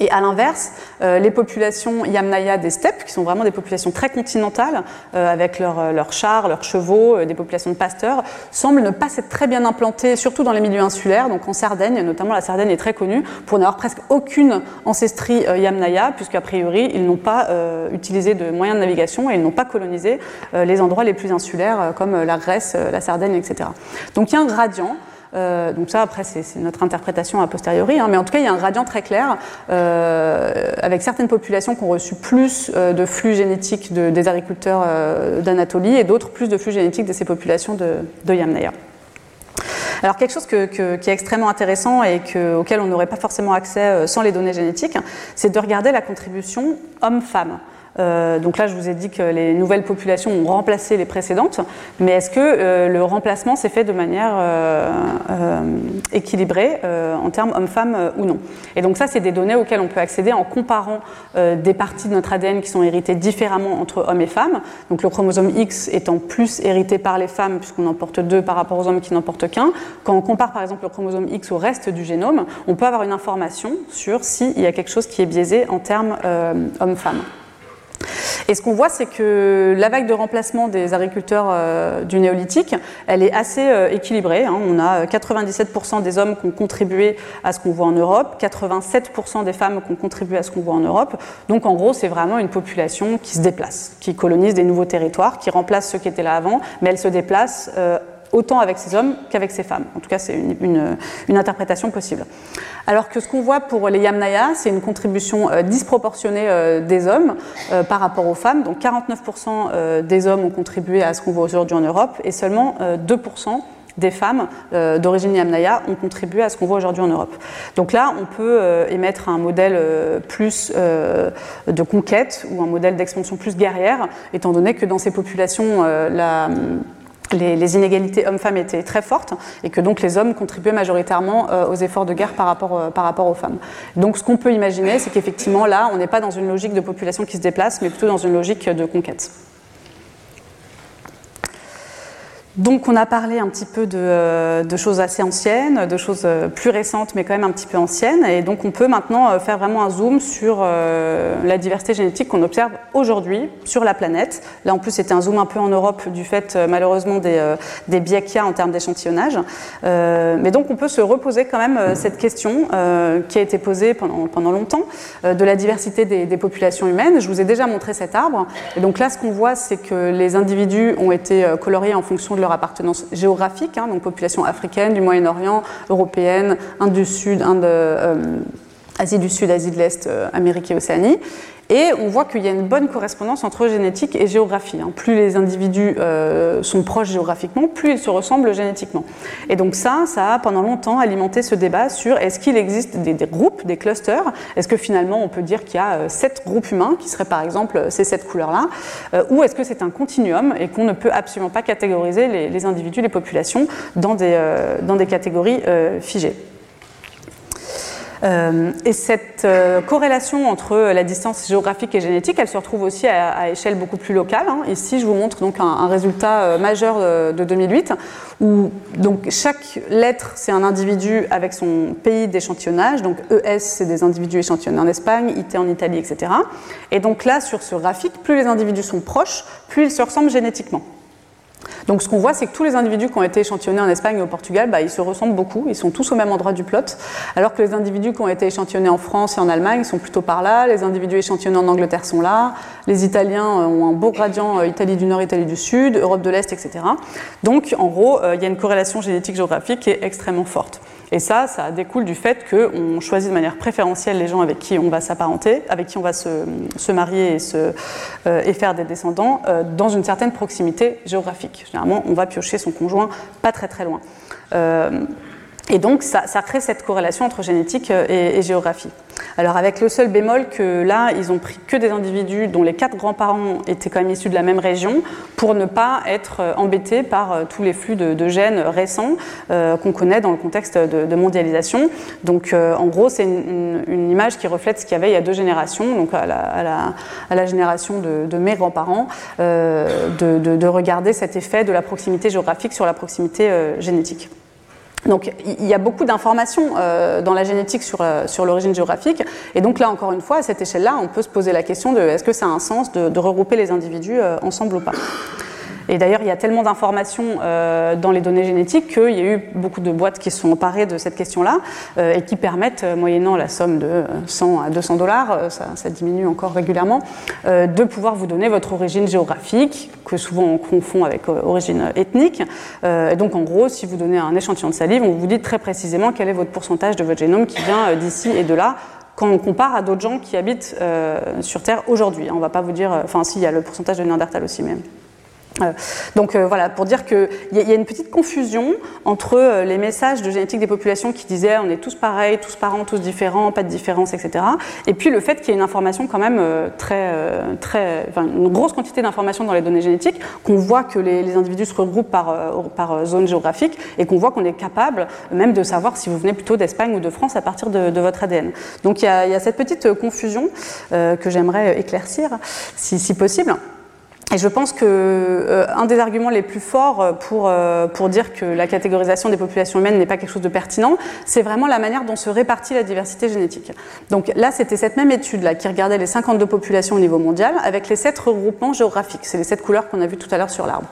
Et à l'inverse, euh, les populations Yamnaya des steppes, qui sont vraiment des populations très continentales, euh, avec euh, leurs chars, leurs chevaux, des populations de pasteurs, semblent ne pas s'être très bien implantées, surtout dans les milieux insulaires, donc en Sardaigne, notamment la Sardaigne est très connue pour n'avoir presque aucune ancestrie Yamnaya, puisqu'a priori, ils n'ont pas utilisé de moyens de navigation et ils n'ont pas colonisé les endroits les plus insulaires, comme la Grèce, la Sardaigne, etc. Donc il y a un gradient. Euh, donc ça, après, c'est notre interprétation a posteriori, hein, mais en tout cas, il y a un gradient très clair euh, avec certaines populations qui ont reçu plus euh, de flux génétiques des agriculteurs d'Anatolie et d'autres plus de flux génétiques de ces populations de, de Yamnaya. Alors quelque chose qui est extrêmement intéressant et auquel on n'aurait pas forcément accès sans les données génétiques, c'est de regarder la contribution homme-femme. Euh, donc là, je vous ai dit que les nouvelles populations ont remplacé les précédentes, mais est-ce que euh, le remplacement s'est fait de manière euh, équilibrée en termes hommes-femmes ou non? Et donc ça, c'est des données auxquelles on peut accéder en comparant des parties de notre ADN qui sont héritées différemment entre hommes et femmes. Donc le chromosome X étant plus hérité par les femmes, puisqu'on en porte deux par rapport aux hommes qui n'en portent qu'un. Quand on compare par exemple le chromosome X au reste du génome, on peut avoir une information sur s'il y a quelque chose qui est biaisé en termes hommes-femmes. Et ce qu'on voit, c'est que la vague de remplacement des agriculteurs euh, du néolithique, elle est assez euh, équilibrée. Hein. On a 97% des hommes qui ont contribué à ce qu'on voit en Europe, 87% des femmes qui ont contribué à ce qu'on voit en Europe. Donc en gros, c'est vraiment une population qui se déplace, qui colonise des nouveaux territoires, qui remplace ceux qui étaient là avant, mais elle se déplace euh, autant avec ces hommes qu'avec ces femmes. En tout cas, c'est une, interprétation possible. Alors que ce qu'on voit pour les Yamnaya, c'est une contribution euh, disproportionnée euh, des hommes euh, par rapport aux femmes. Donc 49% des hommes ont contribué à ce qu'on voit aujourd'hui en Europe et seulement 2% des femmes d'origine Yamnaya ont contribué à ce qu'on voit aujourd'hui en Europe. Donc là, on peut émettre un modèle plus de conquête ou un modèle d'expansion plus guerrière, étant donné que dans ces populations, la les, inégalités hommes-femmes étaient très fortes et que donc les hommes contribuaient majoritairement euh, aux efforts de guerre par rapport, euh, par rapport aux femmes. Donc ce qu'on peut imaginer, c'est qu'effectivement là, on n'est pas dans une logique de population qui se déplace, mais plutôt dans une logique de conquête. Donc on a parlé un petit peu euh, de, choses assez anciennes, de choses euh, plus récentes mais quand même un petit peu anciennes. Et donc on peut maintenant euh, faire vraiment un zoom sur la diversité génétique qu'on observe aujourd'hui sur la planète. Là en plus c'était un zoom un peu en Europe du fait malheureusement des, des biais qu'il y a en termes d'échantillonnage. mais donc on peut se reposer quand même cette question qui a été posée pendant, pendant longtemps de la diversité des, des, populations humaines. Je vous ai déjà montré cet arbre. Et donc là ce qu'on voit c'est que les individus ont été coloriés en fonction de leur appartenance géographique, hein, donc population africaine, du Moyen-Orient, européenne, Inde du Sud, euh, Asie du Sud, Asie de l'Est, euh, Amérique et Océanie. Et on voit qu'il y a une bonne correspondance entre génétique et géographie. Hein. Plus les individus euh, sont proches géographiquement, plus ils se ressemblent génétiquement. Et donc ça, ça a pendant longtemps alimenté ce débat sur est-ce qu'il existe des, groupes, des clusters? Est-ce que finalement on peut dire qu'il y a euh, sept groupes humains, qui seraient par exemple ces sept couleurs-là? Euh, Ou est-ce que c'est un continuum et qu'on ne peut absolument pas catégoriser les, les individus, les populations dans des, dans des catégories figées? euh, et cette euh, corrélation entre la distance géographique et génétique, elle se retrouve aussi à, échelle beaucoup plus locale. Hein. Ici, je vous montre donc un, résultat euh, majeur de, 2008, où donc chaque lettre, c'est un individu avec son pays d'échantillonnage. Donc ES, c'est des individus échantillonnés en Espagne, IT en Italie, etc. Et donc là, sur ce graphique, plus les individus sont proches, plus ils se ressemblent génétiquement. Donc ce qu'on voit, c'est que tous les individus qui ont été échantillonnés en Espagne et au Portugal, bah, ils se ressemblent beaucoup, ils sont tous au même endroit du plot, alors que les individus qui ont été échantillonnés en France et en Allemagne sont plutôt par là, les individus échantillonnés en Angleterre sont là, les Italiens euh, ont un beau gradient euh, Italie du Nord, Italie du Sud, Europe de l'Est, etc. Donc en gros, euh, il y a une corrélation génétique géographique qui est extrêmement forte. Et ça, ça découle du fait qu'on choisit de manière préférentielle les gens avec qui on va s'apparenter, avec qui on va se, marier euh, et, faire des descendants euh, dans une certaine proximité géographique. Généralement, on va piocher son conjoint pas très très loin. Euh, et donc, ça, crée cette corrélation entre génétique euh, et, géographie. Alors, avec le seul bémol que là, ils ont pris que des individus dont les quatre grands-parents étaient quand même issus de la même région pour ne pas être euh, embêtés par euh, tous les flux de, gènes récents qu'on connaît dans le contexte de, mondialisation. Donc, en gros, c'est une, image qui reflète ce qu'il y avait il y a deux générations, donc à la, génération de, mes grands-parents, de, regarder cet effet de la proximité géographique sur la proximité génétique. Donc il y a beaucoup d'informations euh, dans la génétique sur, euh, sur l'origine géographique. Et donc là, encore une fois, à cette échelle-là, on peut se poser la question de est-ce que ça a un sens de, regrouper les individus euh, ensemble ou pas? Et d'ailleurs, il y a tellement d'informations euh, dans les données génétiques qu'il y a eu beaucoup de boîtes qui se sont emparées de cette question-là euh, et qui permettent, euh, moyennant la somme de 100 à 200 dollars, ça, diminue encore régulièrement, de pouvoir vous donner votre origine géographique, que souvent on confond avec origine ethnique. et donc, en gros, si vous donnez un échantillon de salive, on vous dit très précisément quel est votre pourcentage de votre génome qui vient d'ici et de là quand on compare à d'autres gens qui habitent sur Terre aujourd'hui. On ne va pas vous dire, enfin si, il y a le pourcentage de Néandertal aussi même. Euh, donc euh, voilà, pour dire qu'il y, y, a une petite confusion entre euh, les messages de génétique des populations qui disaient on est tous pareils, tous parents, tous différents, pas de différence, etc. Et puis le fait qu'il y ait une information quand même très, très, enfin, une grosse quantité d'informations dans les données génétiques, qu'on voit que les, individus se regroupent par, par zone géographique et qu'on voit qu'on est capable même de savoir si vous venez plutôt d'Espagne ou de France à partir de, votre ADN. Donc il y, y a cette petite confusion que j'aimerais éclaircir si, si possible. Et je pense que euh, un des arguments les plus forts pour, euh, pour dire que la catégorisation des populations humaines n'est pas quelque chose de pertinent, c'est vraiment la manière dont se répartit la diversité génétique. Donc là, c'était cette même étude là qui regardait les 52 populations au niveau mondial avec les sept regroupements géographiques. C'est les sept couleurs qu'on a vues tout à l'heure sur l'arbre.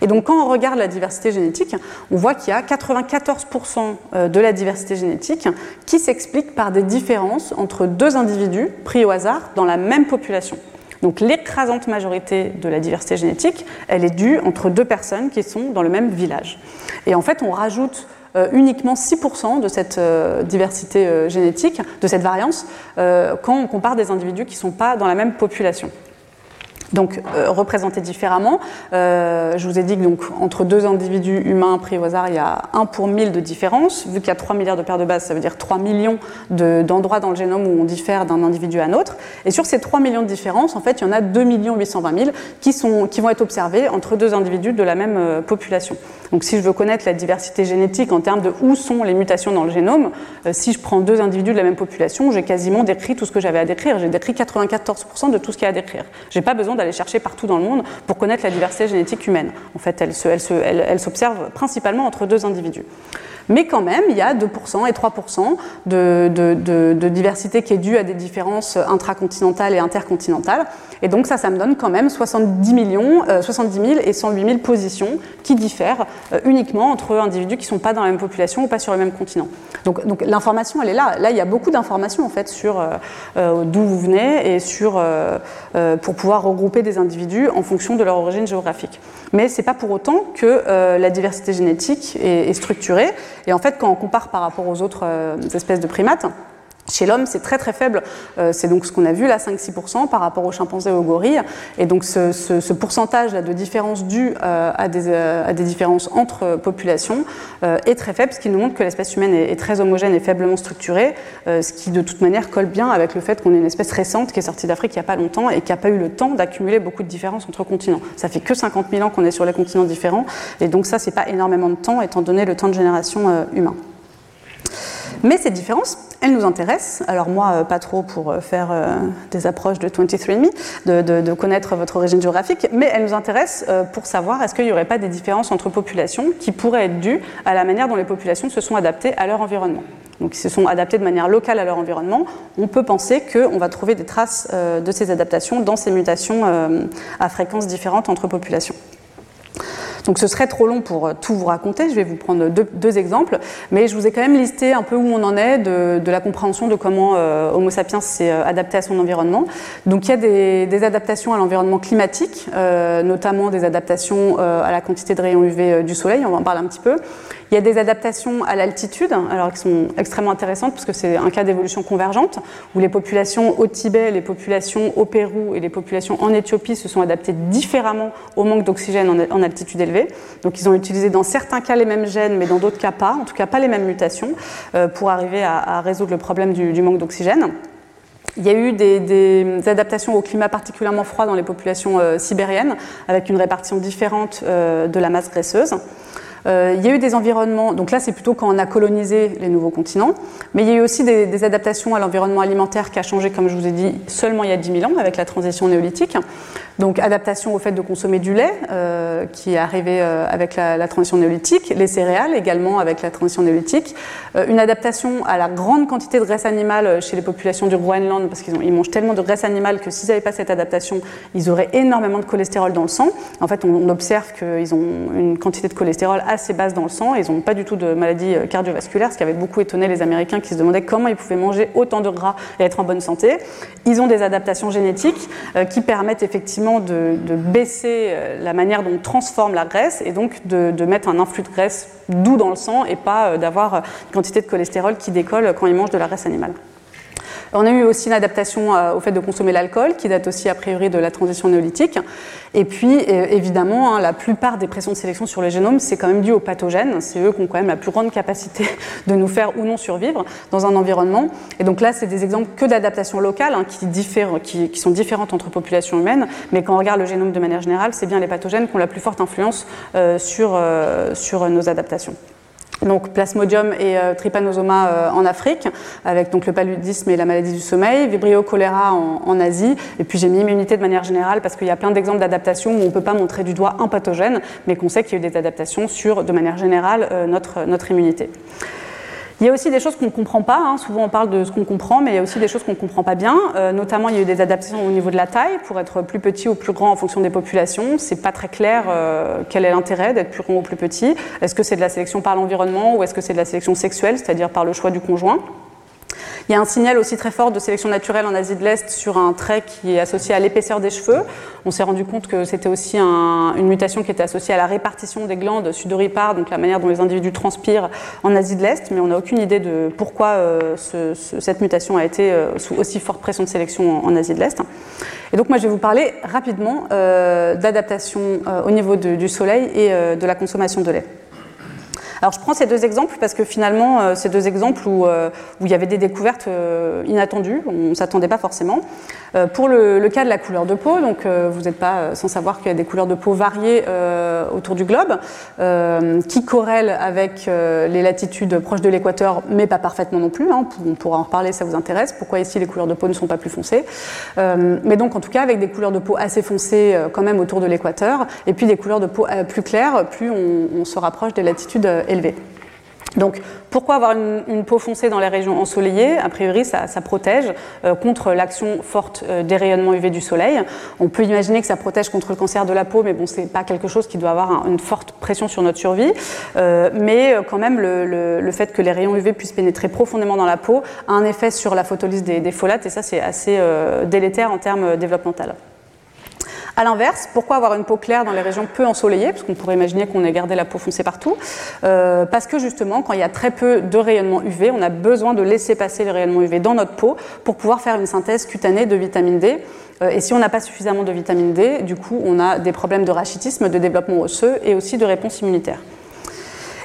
Et donc quand on regarde la diversité génétique, on voit qu'il y a 94% de la diversité génétique qui s'explique par des différences entre deux individus pris au hasard dans la même population. Donc l'écrasante majorité de la diversité génétique, elle est due entre deux personnes qui sont dans le même village. Et en fait, on rajoute euh, uniquement 6% de cette euh, diversité euh, génétique, de cette variance, quand on compare des individus qui ne sont pas dans la même population. Donc, euh, représenté différemment, euh, je vous ai dit que donc, entre deux individus humains pris au hasard, il y a 1 pour 1000 de différence. Vu qu'il y a 3 milliards de paires de bases, ça veut dire 3 millions d'endroits dans le génome où on diffère d'un individu à un autre. Et sur ces 3 millions de différences, en fait, il y en a 2 820 000 qui, sont, qui vont être observés entre deux individus de la même euh, population. Donc, si je veux connaître la diversité génétique en termes de où sont les mutations dans le génome, si je prends deux individus de la même population, j'ai quasiment décrit tout ce que j'avais à décrire. J'ai décrit 94% de tout ce qu'il y a à décrire. J'ai pas besoin aller chercher partout dans le monde pour connaître la diversité génétique humaine. En fait, elle, elle s'observe principalement entre deux individus. Mais quand même, il y a 2% et 3% de, de, diversité qui est due à des différences intracontinentales et intercontinentales. Et donc ça, ça me donne quand même 70, millions, 70 euh, 000 et 108 000 positions qui diffèrent euh, uniquement entre individus qui ne sont pas dans la même population ou pas sur le même continent. Donc, l'information, elle est là. Là, il y a beaucoup d'informations en fait sur euh, d'où vous venez et sur pour pouvoir regrouper des individus en fonction de leur origine géographique. Mais c'est pas pour autant que la diversité génétique est, est structurée. Et en fait, quand on compare par rapport aux autres espèces de primates, chez l'homme, c'est très très faible. Euh, c'est donc ce qu'on a vu là, 5-6% par rapport aux chimpanzés et aux gorilles. Et donc ce, pourcentage là, de différence due euh, à, des, à, des, différences entre populations est très faible, ce qui nous montre que l'espèce humaine est, très homogène et faiblement structurée, ce qui de toute manière colle bien avec le fait qu'on est une espèce récente qui est sortie d'Afrique il n'y a pas longtemps et qui n'a pas eu le temps d'accumuler beaucoup de différences entre continents. Ça fait que 50 000 ans qu'on est sur les continents différents, et donc ça, c'est pas énormément de temps étant donné le temps de génération humain. Mais ces différences, elles nous intéressent. Alors moi, euh, pas trop pour euh, faire euh, des approches de 23andMe, de, connaître votre origine géographique, mais elles nous intéressent pour savoir est-ce qu'il n'y aurait pas des différences entre populations qui pourraient être dues à la manière dont les populations se sont adaptées à leur environnement. Donc, ils se sont adaptés de manière locale à leur environnement. On peut penser qu'on va trouver des traces de ces adaptations dans ces mutations à fréquences différentes entre populations. Donc ce serait trop long pour euh, tout vous raconter, je vais vous prendre deux, exemples, mais je vous ai quand même listé un peu où on en est de, la compréhension de comment euh, Homo sapiens s'est euh, adapté à son environnement. Donc il y a des, adaptations à l'environnement climatique, notamment des adaptations à la quantité de rayons UV du soleil, on va en parler un petit peu. Il y a des adaptations à l'altitude, alors qui sont extrêmement intéressantes parce que c'est un cas d'évolution convergente où les populations au Tibet, les populations au Pérou et les populations en Éthiopie se sont adaptées différemment au manque d'oxygène en altitude élevée. Donc ils ont utilisé dans certains cas les mêmes gènes, mais dans d'autres cas pas, en tout cas pas les mêmes mutations, euh, pour arriver à, résoudre le problème du, manque d'oxygène. Il y a eu des, adaptations au climat particulièrement froid dans les populations euh, sibériennes, avec une répartition différente euh, de la masse graisseuse. Euh, il y a eu des environnements, donc là c'est plutôt quand on a colonisé les nouveaux continents, mais il y a eu aussi des, adaptations à l'environnement alimentaire qui a changé, comme je vous ai dit, seulement il y a 10 000 ans avec la transition néolithique. Donc adaptation au fait de consommer du lait, euh, qui est arrivé euh, avec la, transition néolithique, les céréales également avec la transition néolithique, une adaptation à la grande quantité de graisse animale chez les populations du Groenland, parce qu'ils ils mangent tellement de graisse animale que s'ils n'avaient pas cette adaptation, ils auraient énormément de cholestérol dans le sang. En fait, on, on observe qu'ils ont une quantité de cholestérol assez basse dans le sang. Ils n'ont pas du tout de maladie euh, cardiovasculaire, ce qui avait beaucoup étonné les Américains qui se demandaient comment ils pouvaient manger autant de gras et être en bonne santé. Ils ont des adaptations génétiques euh, qui permettent effectivement de, baisser euh, la manière dont on transforme la graisse et donc de, mettre un influx de graisse doux dans le sang et pas d'avoir une quantité de cholestérol qui décolle quand ils mangent de la graisse animale. On a eu aussi une adaptation euh, au fait de consommer l'alcool, qui date aussi a priori de la transition néolithique. Et puis, euh, évidemment, hein, la plupart des pressions de sélection sur le génome, c'est quand même dû aux pathogènes. C'est eux qui ont quand même la plus grande capacité de nous faire ou non survivre dans un environnement. Et donc là, c'est des exemples que d'adaptations locales hein, qui, sont différentes entre populations humaines. Mais quand on regarde le génome de manière générale, c'est bien les pathogènes qui ont la plus forte influence euh, sur nos adaptations. Donc Plasmodium et Trypanosoma en Afrique, avec donc le paludisme et la maladie du sommeil, Vibrio choléra en, Asie, et puis j'ai mis immunité de manière générale parce qu'il y a plein d'exemples d'adaptations où on ne peut pas montrer du doigt un pathogène, mais qu'on sait qu'il y a eu des adaptations sur, de manière générale, notre, notre immunité. Il y a aussi des choses qu'on ne comprend pas. Hein. Souvent, on parle de ce qu'on comprend, mais il y a aussi des choses qu'on ne comprend pas bien. Euh, notamment, il y a eu des adaptations au niveau de la taille pour être plus petit ou plus grand en fonction des populations. C'est pas très clair euh, quel est l'intérêt d'être plus grand ou plus petit. Est-ce que c'est de la sélection par l'environnement ou est-ce que c'est de la sélection sexuelle, c'est-à-dire par le choix du conjoint? Il y a un signal aussi très fort de sélection naturelle en Asie de l'Est sur un trait qui est associé à l'épaisseur des cheveux. On s'est rendu compte que c'était aussi une mutation qui était associée à la répartition des glandes sudoripares, donc la manière dont les individus transpirent en Asie de l'Est, mais on n'a aucune idée de pourquoi euh, cette mutation a été euh, sous aussi forte pression de sélection en, Asie de l'Est. Et donc moi je vais vous parler rapidement euh, d'adaptation au niveau du soleil et de la consommation de lait. Alors je prends ces deux exemples parce que finalement, euh, ces deux exemples où, euh, où, il y avait des découvertes euh, inattendues, on ne s'attendait pas forcément. Pour le, cas de la couleur de peau, donc vous n'êtes pas sans savoir qu'il y a des couleurs de peau variées autour du globe, qui corrèlent avec les latitudes proches de l'équateur, mais pas parfaitement non plus. Hein. On pourra en reparler, ça vous intéresse. Pourquoi ici les couleurs de peau ne sont pas plus foncées? Mais donc en tout cas avec des couleurs de peau assez foncées quand même autour de l'équateur, et puis des couleurs de peau plus claires, plus on, on se rapproche des latitudes Donc, pourquoi avoir une, peau foncée dans les régions ensoleillées? A priori, ça, protège euh, contre l'action forte euh, des rayonnements UV du soleil. On peut imaginer que ça protège contre le cancer de la peau, mais bon, c'est pas quelque chose qui doit avoir une forte pression sur notre survie. Euh, mais quand même, le, fait que les rayons UV puissent pénétrer profondément dans la peau a un effet sur la photolyse des, des folates, et ça, c'est assez délétère en termes développementaux. A l'inverse, pourquoi avoir une peau claire dans les régions peu ensoleillées Parce qu'on pourrait imaginer qu'on ait gardé la peau foncée partout. Euh, parce que justement, quand il y a très peu de rayonnement UV, on a besoin de laisser passer les rayonnements UV dans notre peau pour pouvoir faire une synthèse cutanée de vitamine D. Euh, et si on n'a pas suffisamment de vitamine D, du coup, on a des problèmes de rachitisme, de développement osseux et aussi de réponse immunitaire.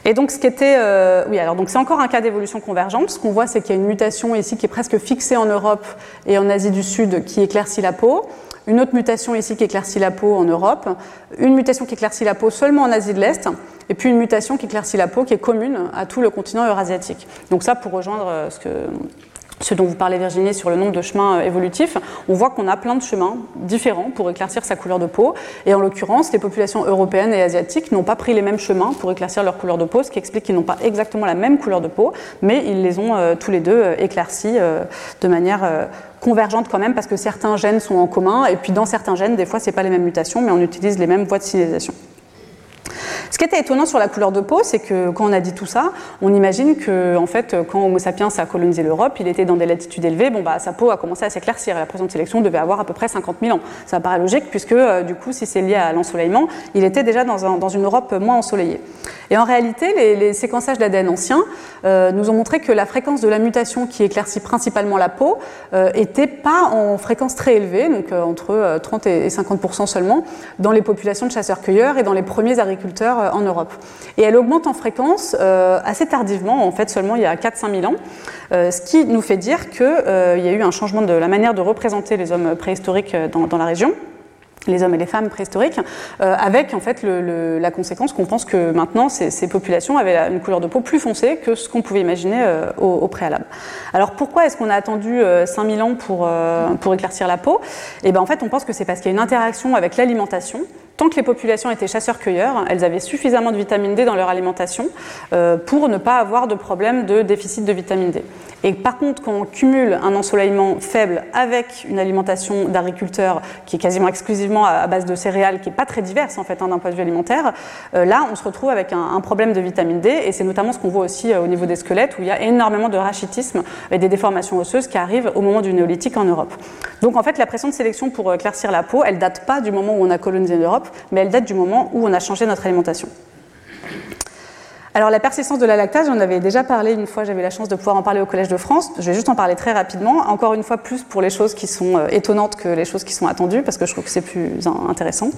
Et donc, ce qui était, euh, oui, alors donc c'est encore un cas d'évolution convergente. Ce qu'on voit, c'est qu'il y a une mutation ici qui est presque fixée en Europe et en Asie du Sud qui éclaircit la peau une autre mutation ici qui éclaircit la peau en Europe, une mutation qui éclaircit la peau seulement en Asie de l'Est, et puis une mutation qui éclaircit la peau qui est commune à tout le continent eurasiatique. Donc ça, pour rejoindre euh, ce dont vous parlez Virginie sur le nombre de chemins euh, évolutifs, on voit qu'on a plein de chemins différents pour éclaircir sa couleur de peau. Et en l'occurrence, les populations européennes et asiatiques n'ont pas pris les mêmes chemins pour éclaircir leur couleur de peau, ce qui explique qu'ils n'ont pas exactement la même couleur de peau, mais ils les ont euh, tous les deux éclaircis de manière convergentes quand même parce que certains gènes sont en commun et puis dans certains gènes, des fois, ce n'est pas les mêmes mutations, mais on utilise les mêmes voies de signalisation. Ce qui était étonnant sur la couleur de peau, c'est que quand on a dit tout ça, on imagine que en fait, quand Homo sapiens a colonisé l'Europe, il était dans des latitudes élevées, bon, bah, sa peau a commencé à s'éclaircir la présente sélection devait avoir à peu près 50 000 ans. Ça paraît logique puisque euh, du coup, si c'est lié à l'ensoleillement, il était déjà dans, une Europe moins ensoleillée. Et en réalité, les, séquençages d'ADN anciens euh, nous ont montré que la fréquence de la mutation qui éclaircit principalement la peau euh, était pas en fréquence très élevée, donc euh, entre 30 et 50% seulement, dans les populations de chasseurs-cueilleurs et dans les premiers agriculteurs euh, en Europe. Et elle augmente en fréquence euh, assez tardivement, en fait seulement il y a 4-5 000 ans, euh, ce qui nous fait dire qu'il y a eu un changement de la manière de représenter les hommes préhistoriques dans, la région les hommes et les femmes préhistoriques, avec en fait la conséquence qu'on pense que maintenant ces, populations avaient une couleur de peau plus foncée que ce qu'on pouvait imaginer au, préalable. Alors pourquoi est-ce qu'on a attendu 5000 ans pour, pour éclaircir la peau? Et eh bien en fait on pense que c'est parce qu'il y a une interaction avec l'alimentation Tant que les populations étaient chasseurs-cueilleurs, elles avaient suffisamment de vitamine D dans leur alimentation euh, pour ne pas avoir de problème de déficit de vitamine D. Et par contre, quand on cumule un ensoleillement faible avec une alimentation d'agriculteurs qui est quasiment exclusivement à base de céréales, qui n'est pas très diverse en fait hein, d'un point de vue alimentaire, euh, là on se retrouve avec un, problème de vitamine D et c'est notamment ce qu'on voit aussi euh, au niveau des squelettes où il y a énormément de rachitisme et des déformations osseuses qui arrivent au moment du néolithique en Europe. Donc en fait la pression de sélection pour éclaircir la peau, elle date pas du moment où on a colonisé l'Europe, mais elle date du moment où on a changé notre alimentation. Alors la persistance de la lactase, j'en avais déjà parlé une fois, j'avais la chance de pouvoir en parler au Collège de France. Je vais juste en parler très rapidement, encore une fois plus pour les choses qui sont euh, étonnantes que les choses qui sont attendues, parce que je trouve que c'est plus intéressant.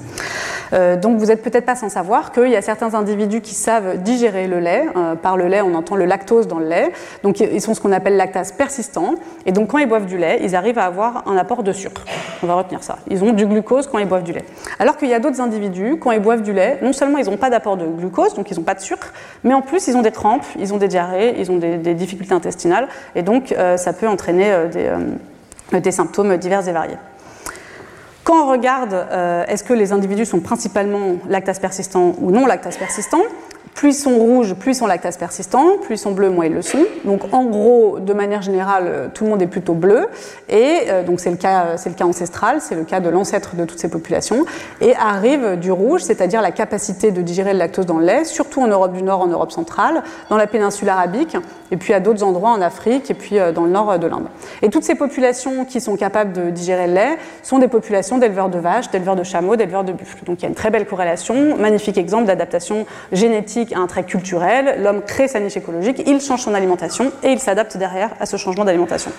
Euh, donc vous n'êtes peut-être pas sans savoir qu'il y a certains individus qui savent digérer le lait. Euh, par le lait, on entend le lactose dans le lait. Donc ils sont ce qu'on appelle lactase persistant. Et donc quand ils boivent du lait, ils arrivent à avoir un apport de sucre. On va retenir ça. Ils ont du glucose quand ils boivent du lait. Alors qu'il y a d'autres individus, quand ils boivent du lait, non seulement ils n'ont pas d'apport de glucose, donc ils n'ont pas de sucre, en plus ils ont des crampes, ils ont des diarrhées, ils ont des, difficultés intestinales. Et donc euh, ça peut entraîner des symptômes divers et variés. Quand on regarde euh, est-ce que les individus sont principalement lactase persistant ou non lactase persistant, plus ils sont rouges, plus ils sont lactase persistants, plus ils sont bleus, moins ils le sont. Donc en gros, de manière générale, euh, tout le monde est plutôt bleu. Et euh, donc c'est le, cas, euh, c'est le cas ancestral, c'est le cas de l'ancêtre de toutes ces populations. Et arrive du rouge, c'est-à-dire la capacité de digérer le lactose dans le lait, surtout en Europe du Nord, en Europe centrale, dans la péninsule arabique, et puis à d'autres endroits en Afrique, et puis dans le nord de l'Inde. Et toutes ces populations qui sont capables de digérer le lait sont des populations d'éleveurs de vaches, d'éleveurs de chameaux, d'éleveurs de buffles. Donc il y a une très belle corrélation, magnifique exemple d'adaptation génétique un trait culturel, l'homme crée sa niche écologique, il change son alimentation et il s'adapte derrière à ce changement d'alimentation.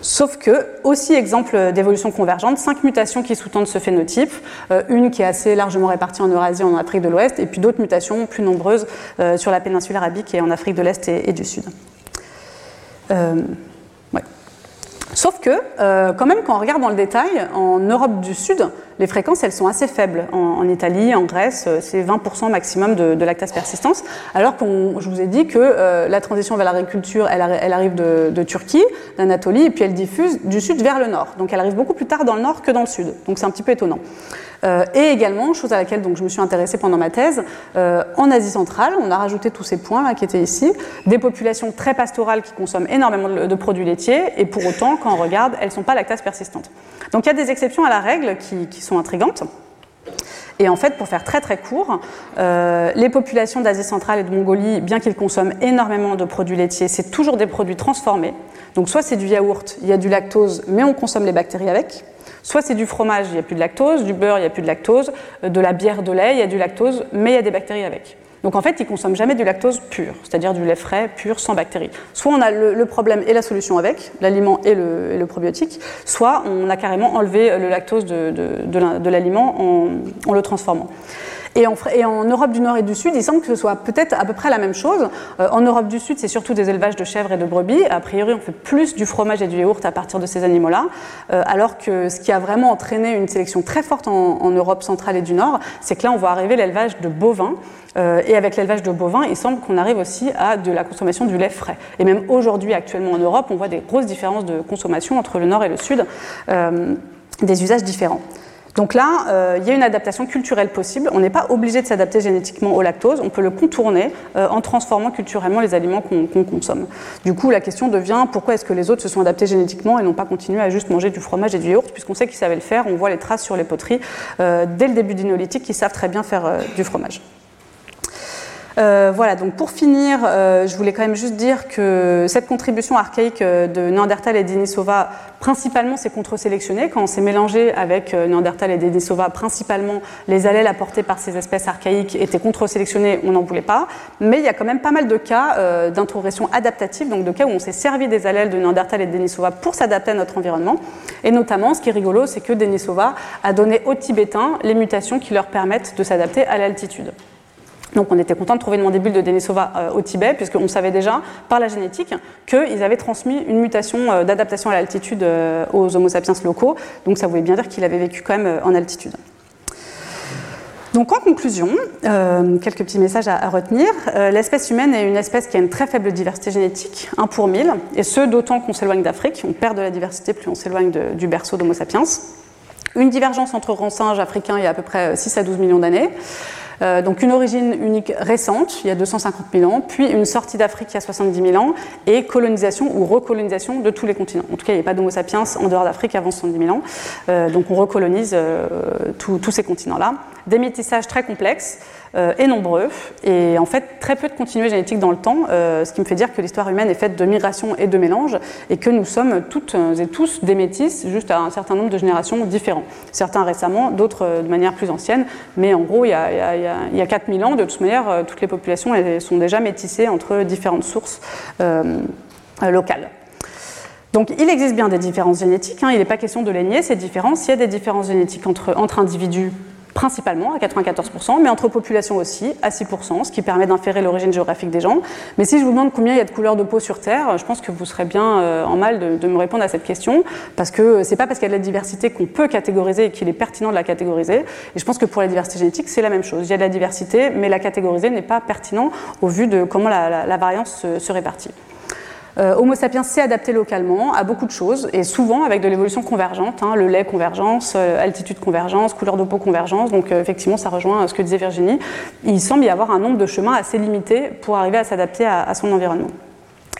Sauf que, aussi exemple d'évolution convergente, cinq mutations qui sous-tendent ce phénotype, euh, une qui est assez largement répartie en Eurasie et en Afrique de l'Ouest, et puis d'autres mutations plus nombreuses euh, sur la péninsule arabique et en Afrique de l'Est et, du Sud. Euh, Sauf que, quand même, quand on regarde dans le détail, en Europe du Sud, les fréquences, elles sont assez faibles. En, Italie, en Grèce, euh, c'est 20% maximum de, lactase persistance, alors que je vous ai dit que euh, la transition vers l'agriculture, elle, elle, arrive de, Turquie, d'Anatolie, et puis elle diffuse du sud vers le nord. Donc elle arrive beaucoup plus tard dans le nord que dans le sud. Donc c'est un petit peu étonnant. Euh, et également, chose à laquelle donc, je me suis intéressée pendant ma thèse, en Asie centrale, on a rajouté tous ces points là qui étaient ici, des populations très pastorales qui consomment énormément de, produits laitiers, et pour autant, quand on regarde, elles ne sont pas lactase persistantes. Donc il y a des exceptions à la règle qui, sont intrigantes. Et en fait, pour faire très très court, euh, les populations d'Asie centrale et de Mongolie, bien qu'ils consomment énormément de produits laitiers, c'est toujours des produits transformés. Donc soit c'est du yaourt, il y a du lactose, mais on consomme les bactéries avec. Soit c'est du fromage, il n'y a plus de lactose, du beurre, il n'y a plus de lactose, euh, de la bière de lait, il y a du lactose, mais il y a des bactéries avec. Donc en fait, ils consomment jamais du lactose pur, c'est-à-dire du lait frais, pur, sans bactéries. Soit on a le, problème et la solution avec, l'aliment et, le, probiotique, soit on a carrément enlevé le lactose de, l'aliment en, le transformant. Et en, Europe du Nord et du Sud, il semble que ce soit peut-être à peu près la même chose. Euh, en Europe du Sud, c'est surtout des élevages de chèvres et de brebis. A priori, on fait plus du fromage et du yaourt à partir de ces animaux-là. Euh, alors que ce qui a vraiment entraîné une sélection très forte en Europe centrale et du Nord, c'est que là, on voit arriver l'élevage de bovins. Euh, et avec l'élevage de bovins, il semble qu'on arrive aussi à de la consommation du lait frais. Et même aujourd'hui, actuellement en Europe, on voit des grosses différences de consommation entre le nord et le sud, des usages différents. Donc là, euh, il y a une adaptation culturelle possible. On n'est pas obligé de s'adapter génétiquement au lactose. On peut le contourner en transformant culturellement les aliments qu'on consomme. Du coup, la question devient pourquoi est-ce que les autres se sont adaptés génétiquement et n'ont pas continué à juste manger du fromage et du yaourt, puisqu'on sait qu'ils savaient le faire. On voit les traces sur les poteries dès le début du néolithique qu'ils savent très bien faire du fromage. Euh, voilà, donc pour finir, euh, je voulais quand même juste dire que cette contribution archaïque euh, de Néandertal et Denisova, principalement, c'est contre-sélectionné. Quand on s'est mélangé avec Néandertal et Denisova, principalement, les allèles apportés par ces espèces archaïques étaient contre-sélectionnés, on n'en voulait pas. Mais il y a quand même pas mal de cas d'introgression adaptative, donc de cas où on s'est servi des allèles de Néandertal et de Denisova pour s'adapter à notre environnement. Et notamment, ce qui est rigolo, c'est que Denisova a donné aux Tibétains les mutations qui leur permettent de s'adapter à l'altitude. Donc on était content de trouver une mandibule de Denisova euh, au Tibet, puisqu'on savait déjà par la génétique qu'ils avaient transmis une mutation euh, d'adaptation à l'altitude euh, aux Homo sapiens locaux. Donc ça voulait bien dire qu'il avait vécu quand même en altitude. Donc en conclusion, quelques petits messages à, retenir. L'espèce humaine est une espèce qui a une très faible diversité génétique, 1 pour 1000, et ce d'autant qu'on s'éloigne d'Afrique. On perd de la diversité plus on s'éloigne du berceau d'Homo sapiens. Une divergence entre grands singes africains il y a à peu près 6 à 12 millions d'années. Euh, donc une origine unique récente, il y a 250 000 ans, puis une sortie d'Afrique il y a 70 000 ans, et colonisation ou recolonisation de tous les continents. En tout cas, il n'y a pas d'Homo sapiens en dehors d'Afrique avant 70 000 ans. Euh, donc on recolonise euh, tous ces continents-là. Des métissages très complexes. Et nombreux, et en fait très peu de continuité génétique dans le temps, ce qui me fait dire que l'histoire humaine est faite de migration et de mélange, et que nous sommes toutes et tous des métis, juste à un certain nombre de générations différents. Certains récemment, d'autres de manière plus ancienne, mais en gros, il y a, il y a, 4000 ans, de toute manière, toutes les populations sont déjà métissées entre différentes sources locales. Donc il existe bien des différences génétiques, hein. il n'est pas question de les nier, ces différences. Il y a des différences génétiques entre individus principalement à 94%, mais entre populations aussi à 6%, ce qui permet d'inférer l'origine géographique des gens. Mais si je vous demande combien il y a de couleurs de peau sur Terre, je pense que vous serez bien euh, en mal de, me répondre à cette question, parce que c'est pas parce qu'il y a de la diversité qu'on peut catégoriser et qu'il est pertinent de la catégoriser. Et je pense que pour la diversité génétique, c'est la même chose. Il y a de la diversité, mais la catégoriser n'est pas pertinent au vu de comment la, variance se répartit. Euh, Homo sapiens s'est adapté localement à beaucoup de choses et souvent avec de l'évolution convergente, hein, le lait convergence, euh, altitude convergence, couleur de peau convergence. Donc euh, effectivement, ça rejoint ce que disait Virginie. Il semble y avoir un nombre de chemins assez limité pour arriver à s'adapter à, son environnement.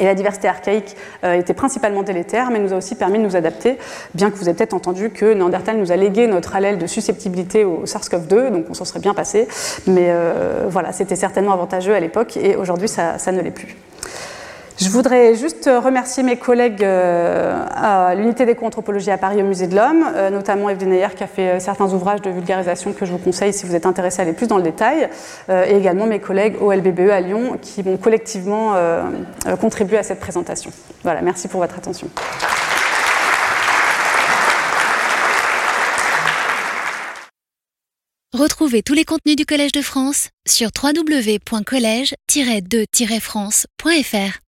Et la diversité archaïque était principalement délétère, mais nous a aussi permis de nous adapter, bien que vous ayez peut-être entendu que Néandertal nous a légué notre allèle de susceptibilité au SARS-CoV-2, donc on s'en serait bien passé. Mais voilà, c'était certainement avantageux à l'époque et aujourd'hui ça ne l'est plus. Je voudrais juste remercier mes collègues euh, à l'unité d'éco-anthropologie à Paris au Musée de l'Homme, euh, notamment Evelyne Neyer qui a fait euh, certains ouvrages de vulgarisation que je vous conseille si vous êtes intéressé à aller plus dans le détail, et également mes collègues au LBBE à Lyon qui vont collectivement contribuer à cette présentation. Voilà, merci pour votre attention. Retrouvez tous les contenus du Collège de France sur www.colège-2-france.fr.